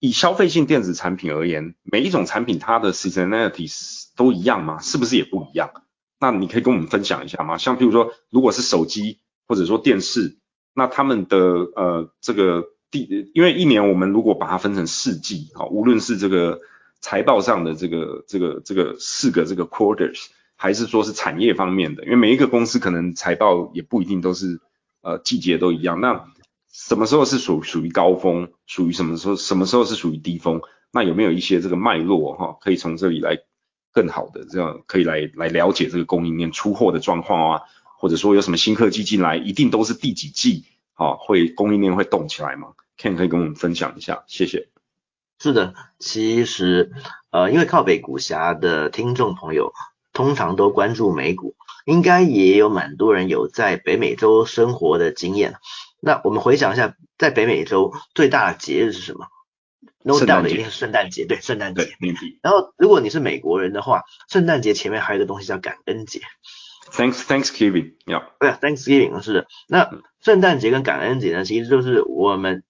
以消费性电子产品而言，每一种产品它的 seasonality 都一样吗？是不是也不一样？那你可以跟我们分享一下吗？像譬如说，如果是手机或者说电视，那他们的呃这个第，因为一年我们如果把它分成四季，哈，无论是这个财报上的这个这个这个四个这个 quarters，还是说是产业方面的，因为每一个公司可能财报也不一定都是呃季节都一样，那什么时候是属属于高峰，属于什么时候什么时候是属于低峰？那有没有一些这个脉络哈，可以从这里来更好的这样可以来来了解这个供应链出货的状况啊，或者说有什么新科技进来，一定都是第几季啊会供应链会动起来吗？Ken 可以跟我们分享一下，谢谢。是的，其实呃因为靠北股侠的听众朋友通常都关注美股，应该也有蛮多人有在北美洲生活的经验。那我们回想一下，在北美洲最大的节日是什么？No doubt 一定是圣诞节，对，圣诞节。然后，如果你是美国人的话，圣诞节前面还有一个东西叫感恩节。Thanks Thanksgiving，，Thanksgiving 是的。那圣诞节跟感恩节呢，其实就是我们，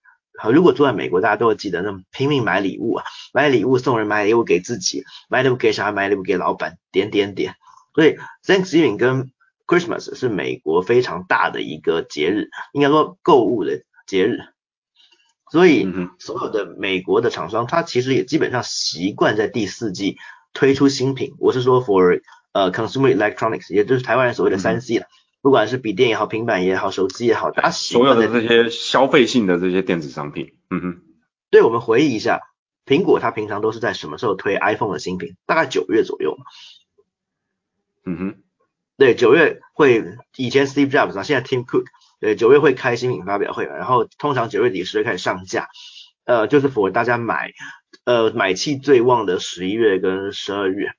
如果住在美国，大家都会记得，那拼命买礼物啊，买礼物送人，买礼物给自己，买礼物给小孩，买礼物给老板，点点点。所以 Thanksgiving 跟 Christmas 是美国非常大的一个节日，应该说购物的节日。所以，所有的美国的厂商，它其实也基本上习惯在第四季推出新品。我是说，for 呃 consumer electronics，也就是台湾人所谓的三 C 了，不管是笔电也好，平板也好，手机也好，它所有的这些消费性的这些电子商品。嗯哼。对，我们回忆一下，苹果它平常都是在什么时候推 iPhone 的新品？大概九月左右嘛。嗯哼。对，九月会，以前 Steve Jobs 啊，现在 Tim Cook。对，九月会开新品发表会，然后通常九月底十月开始上架，呃，就是 for 大家买，呃，买气最旺的十一月跟十二月。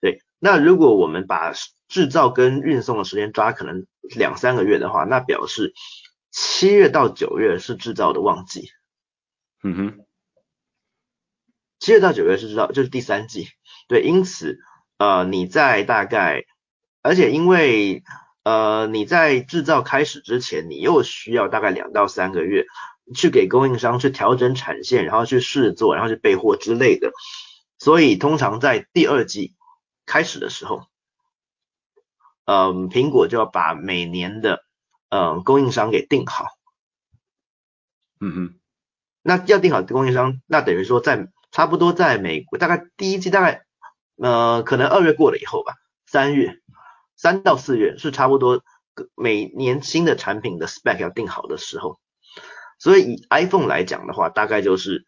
对，那如果我们把制造跟运送的时间抓可能两三个月的话，那表示七月到九月是制造的旺季。嗯哼，七月到九月是制造，就是第三季。对，因此，呃，你在大概，而且因为。呃，你在制造开始之前，你又需要大概两到三个月去给供应商去调整产线，然后去试做，然后去备货之类的。所以通常在第二季开始的时候，嗯，苹果就要把每年的嗯供应商给定好。嗯哼，那要定好供应商，那等于说在差不多在美国大概第一季大概呃可能二月过了以后吧，三月。三到四月是差不多每年新的产品的 spec 要定好的时候，所以以 iPhone 来讲的话，大概就是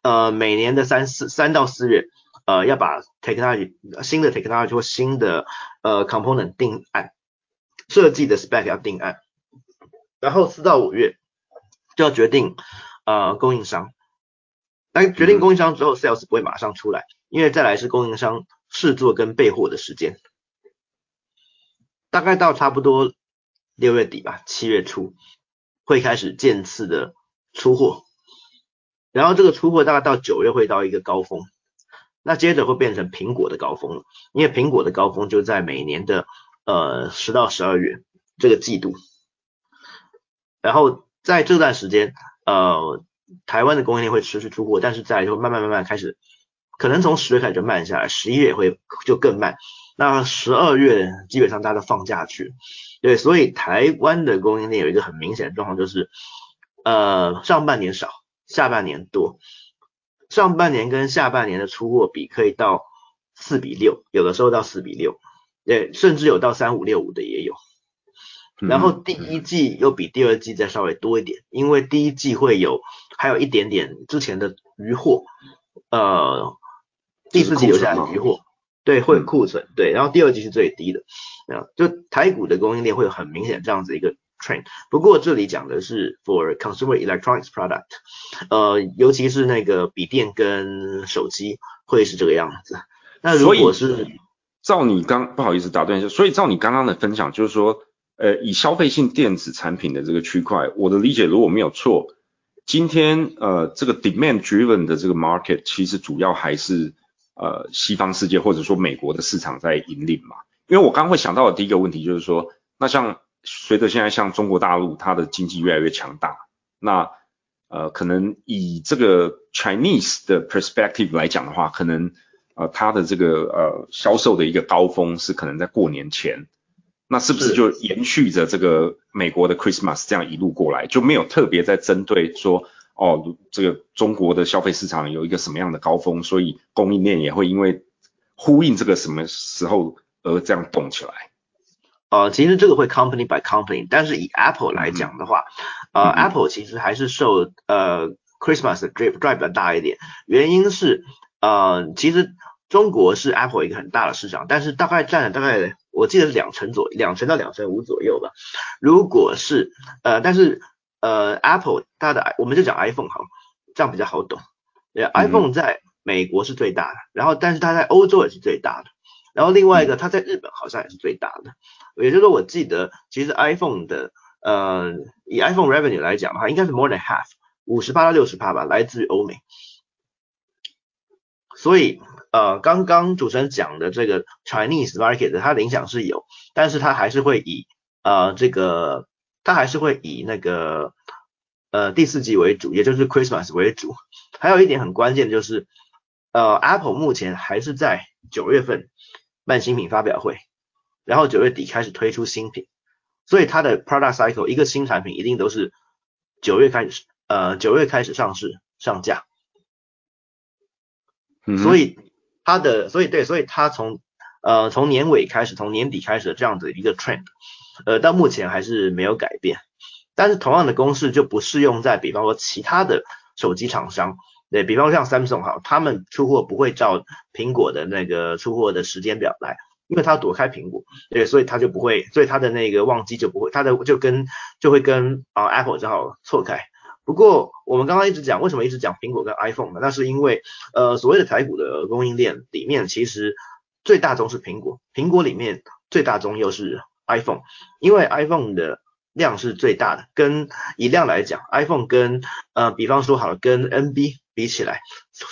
呃每年的三四三到四月，呃要把 technology 新的 technology 或新的呃 component 定案，设计的 spec 要定案，然后四到五月就要决定呃供应商，但决定供应商之后，sales 不会马上出来，因为再来是供应商试做跟备货的时间。大概到差不多六月底吧，七月初会开始渐次的出货，然后这个出货大概到九月会到一个高峰，那接着会变成苹果的高峰了，因为苹果的高峰就在每年的呃十到十二月这个季度，然后在这段时间呃台湾的供应链会持续出货，但是在就慢慢慢慢开始，可能从十月开始就慢下来，十一月会就更慢。那十二月基本上大家都放假去，对，所以台湾的供应链有一个很明显的状况，就是呃上半年少，下半年多，上半年跟下半年的出货比可以到四比六，有的时候到四比六，对，甚至有到三五六五的也有。然后第一季又比第二季再稍微多一点，因为第一季会有还有一点点之前的余货，呃，第四季留下来余货。对，会有库存，对，然后第二季是最低的，啊，就台股的供应链会有很明显这样子一个 trend。不过这里讲的是 for consumer electronics product，呃，尤其是那个笔电跟手机会是这个样子。那如果是照你刚不好意思打断一下，所以照你刚刚的分享，就是说，呃，以消费性电子产品的这个区块，我的理解如果没有错，今天呃这个 demand driven 的这个 market 其实主要还是。呃，西方世界或者说美国的市场在引领嘛？因为我刚会想到的第一个问题就是说，那像随着现在像中国大陆它的经济越来越强大，那呃可能以这个 Chinese 的 perspective 来讲的话，可能呃它的这个呃销售的一个高峰是可能在过年前，那是不是就延续着这个美国的 Christmas 这样一路过来，就没有特别在针对说，哦，这个中国的消费市场有一个什么样的高峰，所以供应链也会因为呼应这个什么时候而这样动起来？呃，其实这个会 company by company，但是以 Apple 来讲的话，呃，Apple 其实还是受呃 Christmas 的 drive drive 比较大一点，原因是呃，其实中国是 Apple 一个很大的市场，但是大概占了大概。我记得是两成左两成到两成五左右吧。如果是呃，但是呃，Apple 它的我们就讲 iPhone 好，这样比较好懂。iPhone 在美国是最大的，然后但是它在欧洲也是最大的，然后另外一个它在日本好像也是最大的。也就是说，我记得其实 iPhone 的呃，以 iPhone revenue 来讲的话，应该是 more than half，五十八到六十趴吧，来自于欧美。所以。呃，刚刚主持人讲的这个 Chinese market，它的影响是有，但是它还是会以呃这个，它还是会以那个呃第四季为主，也就是 Christmas 为主。还有一点很关键就是，呃，Apple 目前还是在九月份办新品发表会，然后九月底开始推出新品，所以它的 product cycle 一个新产品一定都是九月开始，呃九月开始上市上架，所以。它的所以对，所以它从呃从年尾开始，从年底开始的这样子一个 trend，呃到目前还是没有改变。但是同样的公式就不适用在比方说其他的手机厂商，对比方像 Samsung 哈，他们出货不会照苹果的那个出货的时间表来，因为他躲开苹果，对，所以他就不会，所以他的那个旺季就不会，他的就跟就会跟啊 Apple 正好错开。不过我们刚刚一直讲，为什么一直讲苹果跟 iPhone 呢？那是因为，呃，所谓的台股的供应链里面，其实最大宗是苹果，苹果里面最大宗又是 iPhone，因为 iPhone 的量是最大的。跟以量来讲，iPhone 跟呃，比方说好了，跟 NB 比起来，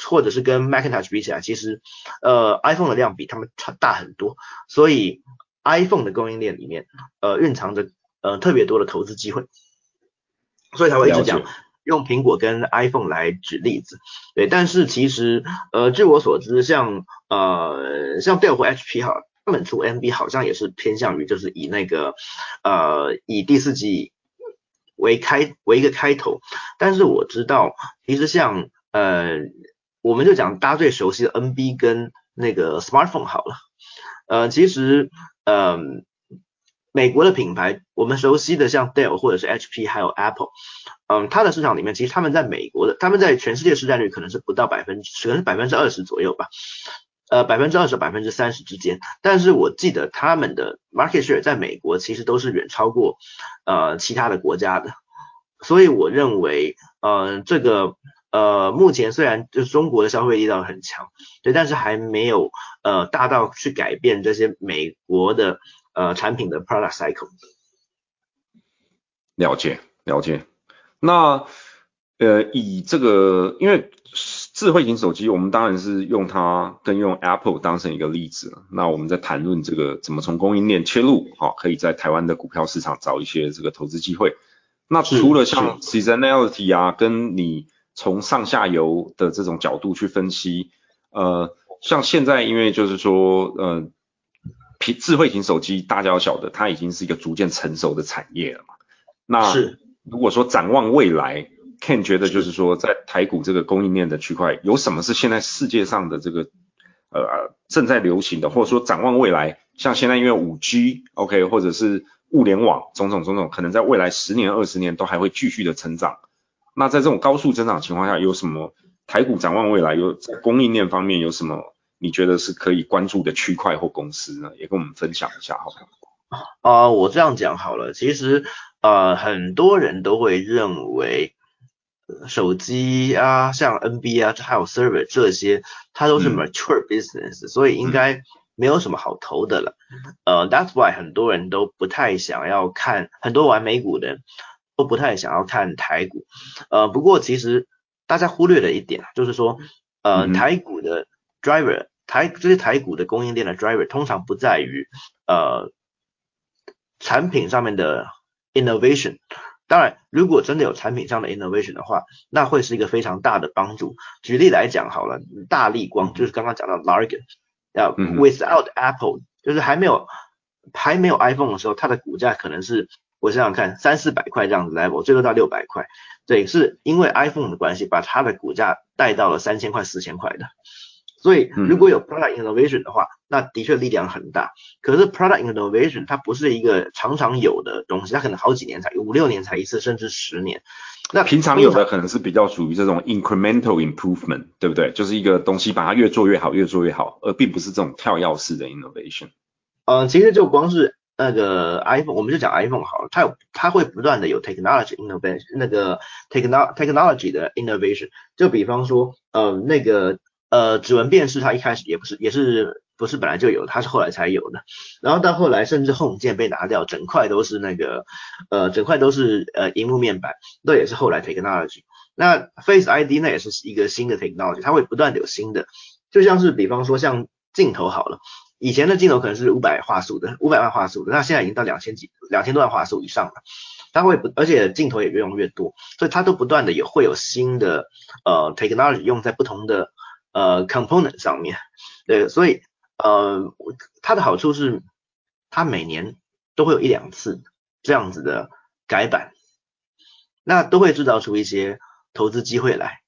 或者是跟 Macintosh 比起来，其实呃，iPhone 的量比他们大很多，所以 iPhone 的供应链里面，呃，蕴藏着呃特别多的投资机会，所以才会一直讲。用苹果跟 iPhone 来举例子，对，但是其实，呃，据我所知，像呃像 Dell 或 HP 哈，他他们出 NB 好像也是偏向于就是以那个呃以第四季为开为一个开头，但是我知道，其实像呃我们就讲大家最熟悉的 NB 跟那个 Smartphone 好了，呃其实嗯。美国的品牌，我们熟悉的像 Dell 或者是 HP，还有 Apple，嗯，它的市场里面，其实他们在美国的，他们在全世界市占率可能是不到百分之，可能是百分之二十左右吧，呃，百分之二十百分之三十之间。但是我记得他们的 market share 在美国其实都是远超过呃其他的国家的，所以我认为，呃，这个呃目前虽然就是中国的消费力道很强，对，但是还没有呃大到去改变这些美国的。呃，产品的 product cycle，了解了解。那呃，以这个，因为智慧型手机，我们当然是用它跟用 Apple 当成一个例子了。那我们在谈论这个怎么从供应链切入，好，可以在台湾的股票市场找一些这个投资机会。那除了像 seasonality 啊，跟你从上下游的这种角度去分析，呃，像现在因为就是说，呃。智慧型手机，大家要晓得，它已经是一个逐渐成熟的产业了嘛。那是如果说展望未来，Ken 觉得就是说，在台股这个供应链的区块，有什么是现在世界上的这个呃正在流行的，或者说展望未来，像现在因为五 G，OK，或者是物联网，种种种种，可能在未来十年、二十年都还会继续的成长。那在这种高速增长情况下，有什么台股展望未来有在供应链方面有什么？你觉得是可以关注的区块或公司呢？也跟我们分享一下，好不好？啊，我这样讲好了。其实，呃，很多人都会认为手机啊，像 NB 啊，还有 server 这些，它都是 mature business，所以应该没有什么好投的了。呃，That's why 很多人都不太想要看，很多玩美股的都不太想要看台股。呃，不过其实大家忽略了一点，就是说，呃，台股的 driver。台这些台股的供应链的 driver 通常不在于呃产品上面的 innovation，当然如果真的有产品上的 innovation 的话，那会是一个非常大的帮助。举例来讲好了，大力光就是刚刚讲到 Largan，啊，without Apple 就是还没有还没有 iPhone 的时候，它的股价可能是我想想看三四百块这样子 level，最多到六百块。对，是因为 iPhone 的关系，把它的股价带到了三千块、四千块的。所以如果有 product innovation 的话，那的确力量很大。可是 product innovation 它不是一个常常有的东西，它可能好几年才五六年才一次，甚至十年。那平常有的可能是比较属于这种 incremental improvement，对不对？就是一个东西把它越做越好，越做越好，而并不是这种跳跃式的 innovation。嗯，其实就光是那个 iPhone，我们就讲 iPhone 好了，它有它会不断的有 technology innovation，那个 technology technology 的 innovation。就比方说，呃，那个。呃，指纹辨识它一开始也不是，也是不是本来就有，它是后来才有的。然后到后来，甚至 Home 键被拿掉，整块都是那个，呃，整块都是呃荧幕面板，那也是后来 technology。那 Face ID 那也是一个新的 technology，它会不断的有新的，就像是比方说像镜头好了，以前的镜头可能是五百画素的，五百万画素的，那现在已经到两千几、两千多万画素以上了。它会不，而且镜头也越用越多，所以它都不断的有会有新的呃 technology 用在不同的。呃，component 上面，对，所以呃，它的好处是，它每年都会有一两次这样子的改版，那都会制造出一些投资机会来。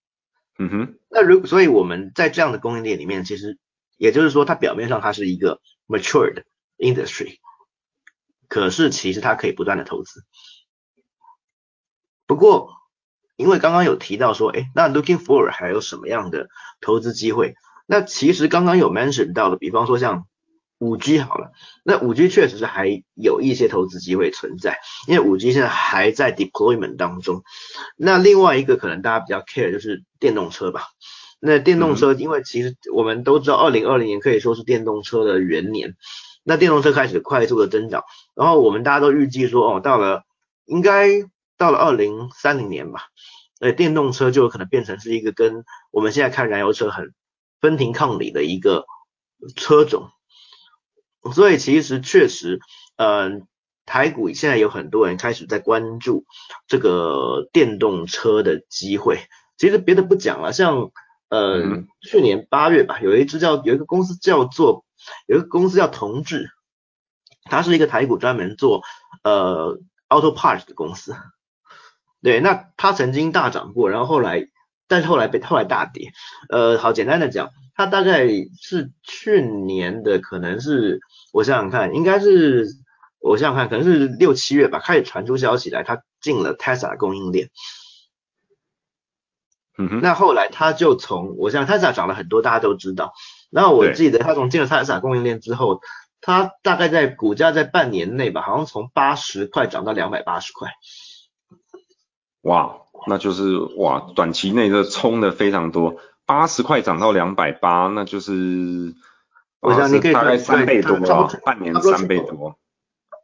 嗯哼，那如所以我们在这样的供应链里面，其实也就是说，它表面上它是一个 matured industry，可是其实它可以不断的投资。不过。因为刚刚有提到说，哎，那 looking forward 还有什么样的投资机会？那其实刚刚有 mention 到的，比方说像五 G 好了，那五 G 确实是还有一些投资机会存在，因为五 G 现在还在 deployment 当中。那另外一个可能大家比较 care 就是电动车吧。那电动车，因为其实我们都知道，二零二零年可以说是电动车的元年，那电动车开始快速的增长，然后我们大家都预计说，哦，到了应该。到了二零三零年吧，呃，电动车就有可能变成是一个跟我们现在看燃油车很分庭抗礼的一个车种，所以其实确实，嗯，台股现在有很多人开始在关注这个电动车的机会。其实别的不讲了，像呃去年八月吧，有一只叫有一个公司叫做有一个公司叫同志，它是一个台股专门做呃 auto parts 的公司。对，那它曾经大涨过，然后后来，但是后来被后来大跌。呃，好，简单的讲，它大概是去年的，可能是我想想看，应该是我想想看，可能是六七月吧，开始传出消息来，它进了 Tesla 供应链。嗯哼。那后来它就从我想 Tesla 涨了很多，大家都知道。然后我记得它从进了 Tesla 供应链之后，它大概在股价在半年内吧，好像从八十块涨到两百八十块。哇，那就是哇，短期内的冲的非常多，八十块涨到两百八，那就是我想你可以大概三倍多，半年三倍多。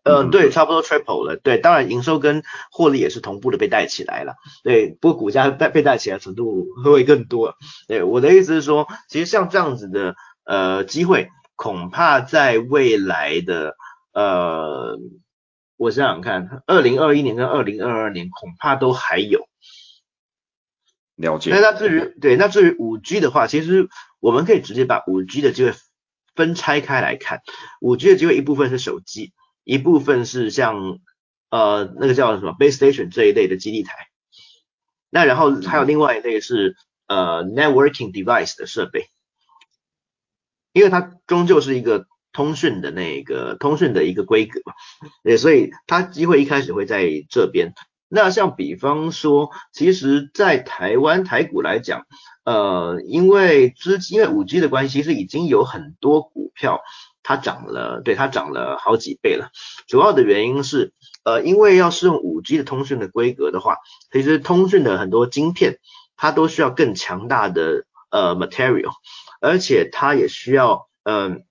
嗯，对，差不多 triple 了。对，当然营收跟获利也是同步的被带起来了。对，不过股价带被带起来程度会更多。对，我的意思是说，其实像这样子的呃机会，恐怕在未来的呃。我想想看，二零二一年跟二零二二年恐怕都还有。了解。那那至于对，那至于五 G 的话，其实我们可以直接把五 G 的机会分拆开来看。五 G 的机会一部分是手机，一部分是像呃那个叫什么 base station 这一类的基地台。那然后还有另外一类是呃 networking device 的设备，因为它终究是一个。通讯的那个通讯的一个规格，也，所以它机会一开始会在这边。那像比方说，其实，在台湾台股来讲，呃，因为之因为五 G 的关系，其实已经有很多股票它涨了，对，它涨了好几倍了。主要的原因是，呃，因为要适用五 G 的通讯的规格的话，其实通讯的很多晶片它都需要更强大的呃 material，而且它也需要嗯。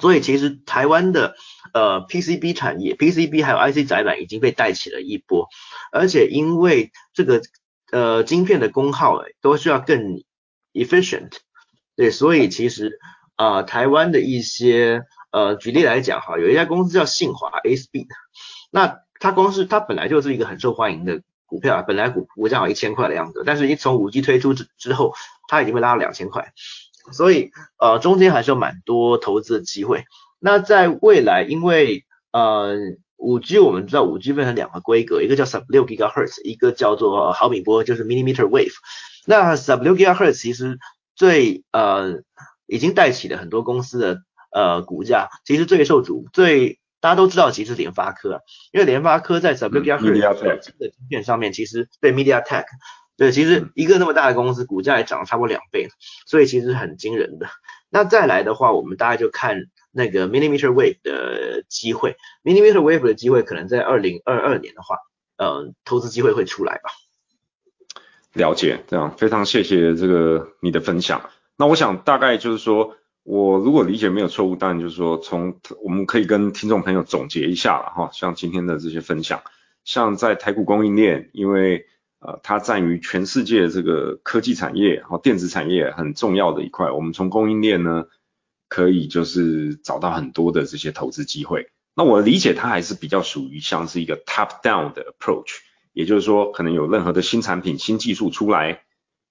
所以其实台湾的呃 PCB 产业，PCB 还有 IC 载板已经被带起了一波，而且因为这个呃晶片的功耗都需要更 efficient，对，所以其实啊台湾的一些呃举例来讲哈，有一家公司叫信华 ASB，那它光是它本来就是一个很受欢迎的股票啊，本来股股价好一千块的样子，但是一从五 G 推出之之后，它已经被拉到两千块。所以，呃，中间还是有蛮多投资的机会。那在未来，因为呃，五 G 我们知道五 G 分成两个规格，一个叫 sub 六 gigahertz，一个叫做毫米波，就是 millimeter wave。那 sub 六 gigahertz 其实最呃已经带起了很多公司的呃股价，其实最受主最大家都知道其实联发科，因为联发科在 sub 六 gigahertz 的芯片上面，其实对 MediaTek，对，其实一个那么大的公司股价也涨了差不多两倍，所以其实很惊人的。那再来的话，我们大概就看。那个 millimeter wave 的机会，millimeter wave 的机会可能在二零二二年的话，嗯，投资机会会出来吧。了解，这样非常谢谢这个你的分享。那我想大概就是说，我如果理解没有错误，当然就是说，从我们可以跟听众朋友总结一下了哈，像今天的这些分享，像在台股供应链，因为呃它占于全世界这个科技产业和电子产业很重要的一块，我们从供应链呢。可以就是找到很多的这些投资机会。那我理解它还是比较属于像是一个 top down 的 approach，也就是说可能有任何的新产品、新技术出来，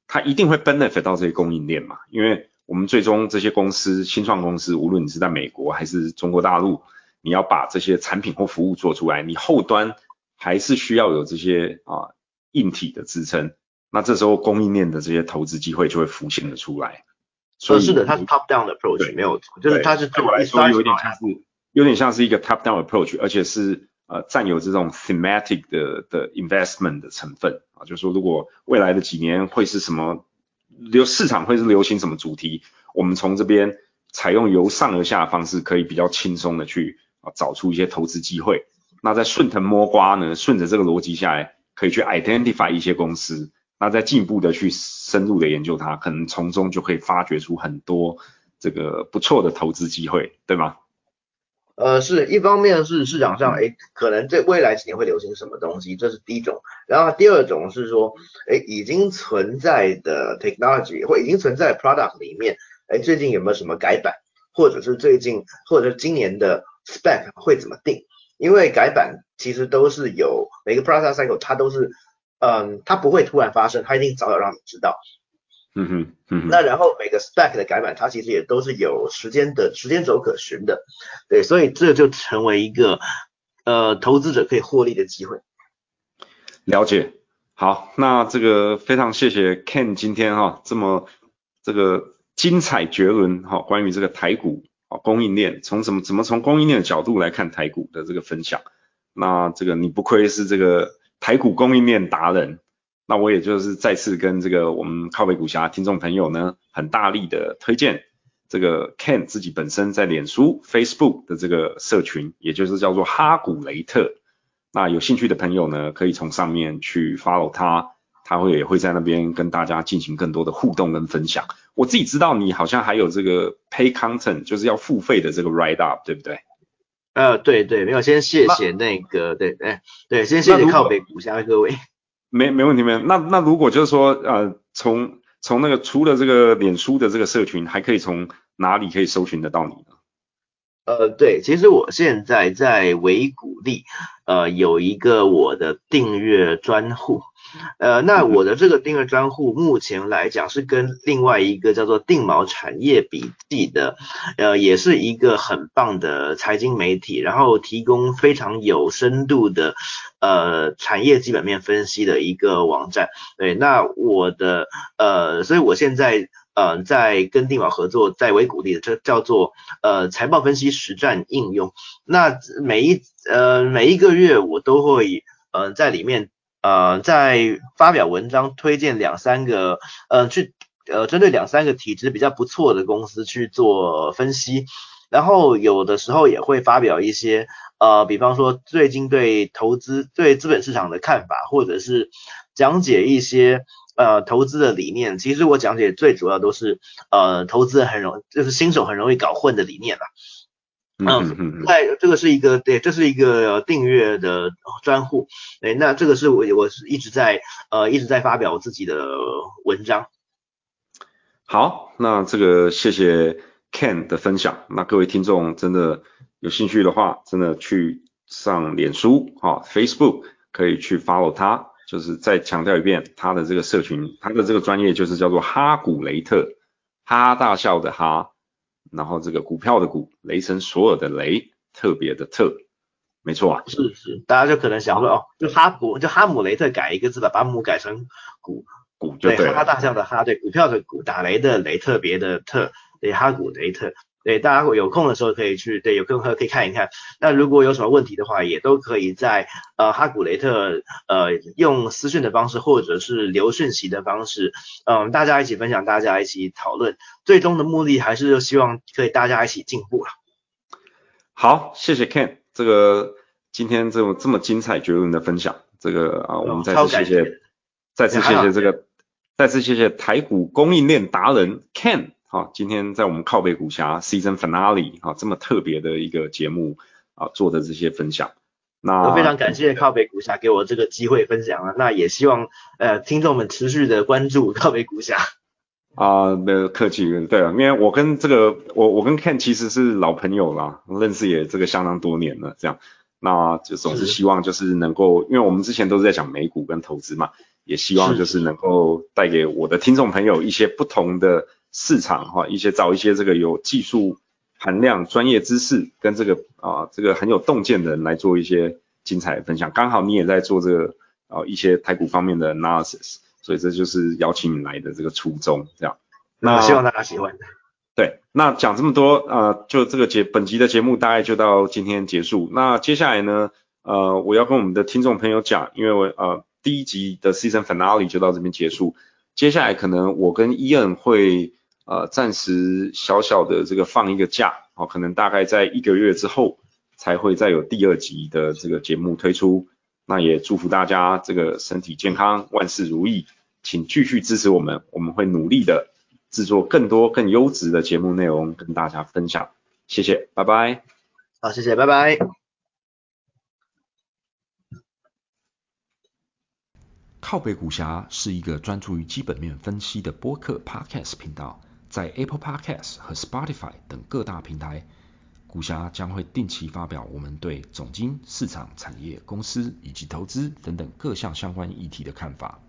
它一定会 benefit 到这些供应链嘛。因为我们最终这些公司、新创公司，无论你是在美国还是中国大陆，你要把这些产品或服务做出来，你后端还是需要有这些啊硬体的支撑。那这时候供应链的这些投资机会就会浮现的出来。所以是的，它是 top down 的 approach，没有错，就是它是对我来说有点像是有点像是一个 top down approach，而且是呃占有这种 thematic 的的 investment 的成分啊，就是说如果未来的几年会是什么流市场会是流行什么主题，我们从这边采用由上而下的方式，可以比较轻松的去啊找出一些投资机会。那在顺藤摸瓜呢，顺着这个逻辑下来，可以去 identify 一些公司。那再进一步的去深入的研究它，可能从中就可以发掘出很多这个不错的投资机会，对吗？呃，是一方面是市场上，哎，可能这未来几年会流行什么东西，这是第一种。然后第二种是说，哎，已经存在的 technology 或已经存在 product 里面，哎，最近有没有什么改版，或者是最近或者今年的 spec 会怎么定？因为改版其实都是有每个 product cycle 它都是。嗯，它不会突然发生，它一定早早让你知道。嗯哼，嗯哼。那然后每个 spec 的改版，它其实也都是有时间的时间轴可循的。对，所以这就成为一个呃投资者可以获利的机会。了解。好，那这个非常谢谢 Ken 今天哈这么这个精彩绝伦哈关于这个台股啊供应链从怎么怎么从供应链的角度来看台股的这个分享。那这个你不愧是这个。台股供应链达人，那我也就是再次跟这个我们靠北股侠听众朋友呢，很大力的推荐这个 Ken 自己本身在脸书 Facebook 的这个社群，也就是叫做哈古雷特。那有兴趣的朋友呢，可以从上面去 follow 他，他会也会在那边跟大家进行更多的互动跟分享。我自己知道你好像还有这个 pay content，就是要付费的这个 write up，对不对？呃，对对，没有，先谢谢那个，对，哎，对，先谢谢靠北股下各位。没没问题，没有。那那如果就是说，呃，从从那个除了这个脸书的这个社群，还可以从哪里可以搜寻得到你呢？呃，对，其实我现在在维谷利，呃，有一个我的订阅专户。呃，那我的这个订阅专户目前来讲是跟另外一个叫做定毛产业笔记的，呃，也是一个很棒的财经媒体，然后提供非常有深度的呃产业基本面分析的一个网站。对，那我的呃，所以我现在呃在跟定毛合作，在为鼓励的这叫做呃财报分析实战应用。那每一呃每一个月我都会呃在里面。呃，在发表文章推荐两三个，呃，去呃针对两三个体质比较不错的公司去做分析，然后有的时候也会发表一些，呃，比方说最近对投资对资本市场的看法，或者是讲解一些呃投资的理念。其实我讲解最主要都是呃投资很容就是新手很容易搞混的理念啦。嗯，在这个是一个对，这是一个订阅的专户，哎，那这个是我我是一直在呃一直在发表我自己的文章。好，那这个谢谢 Ken 的分享，那各位听众真的有兴趣的话，真的去上脸书啊 Facebook 可以去 follow 他，就是再强调一遍他的这个社群，他的这个专业就是叫做哈古雷特，哈哈大笑的哈。然后这个股票的股，雷神所有的雷，特别的特，没错啊。是是，大家就可能想说哦，就哈古就哈姆雷特改一个字吧，把姆改成股，股就对哈大笑的哈，对，股票的股，打雷的雷，特别的特，对，哈古雷特。对，大家有空的时候可以去，对，有空可以看一看。那如果有什么问题的话，也都可以在呃哈古雷特呃用私讯的方式，或者是留讯息的方式，嗯，大家一起分享，大家一起讨论。最终的目的还是希望可以大家一起进步了。好，谢谢 Ken，这个今天这么这么精彩绝伦的分享，这个啊，我们再次谢谢，再次谢谢这个，再次谢谢台股供应链达人 Ken。好，今天在我们靠北股侠 Season Finale 啊，这么特别的一个节目啊，做的这些分享，那非常感谢靠北股侠给我这个机会分享啊，那也希望呃听众们持续的关注靠北股侠。啊，没有客气，对啊，因为我跟这个我我跟 Ken 其实是老朋友啦，认识也这个相当多年了，这样，那就总是希望就是能够，因为我们之前都是在讲美股跟投资嘛，也希望就是能够带给我的听众朋友一些不同的。市场哈，一些找一些这个有技术含量、专业知识跟这个啊这个很有洞见的人来做一些精彩的分享。刚好你也在做这个啊一些台股方面的 analysis，所以这就是邀请你来的这个初衷。这样，那希望大家喜欢。对，那讲这么多呃，就这个节本集的节目大概就到今天结束。那接下来呢，呃，我要跟我们的听众朋友讲，因为我呃第一集的 season finale 就到这边结束，接下来可能我跟伊恩会。呃，暂时小小的这个放一个假，哦，可能大概在一个月之后才会再有第二集的这个节目推出。那也祝福大家这个身体健康，万事如意，请继续支持我们，我们会努力的制作更多更优质的节目内容跟大家分享。谢谢，拜拜。好，谢谢，拜拜。靠北股侠是一个专注于基本面分析的播客 Podcast 频道。在 Apple Podcast 和 Spotify 等各大平台，股侠将会定期发表我们对总经、市场、产业、公司以及投资等等各项相关议题的看法。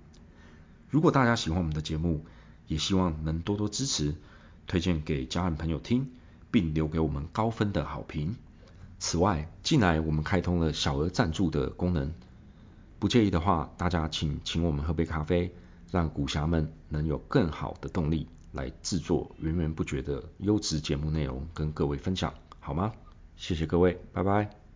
如果大家喜欢我们的节目，也希望能多多支持，推荐给家人朋友听，并留给我们高分的好评。此外，近来我们开通了小额赞助的功能，不介意的话，大家请请我们喝杯咖啡，让股侠们能有更好的动力。来制作源源不绝的优质节目内容跟各位分享，好吗？谢谢各位，拜拜。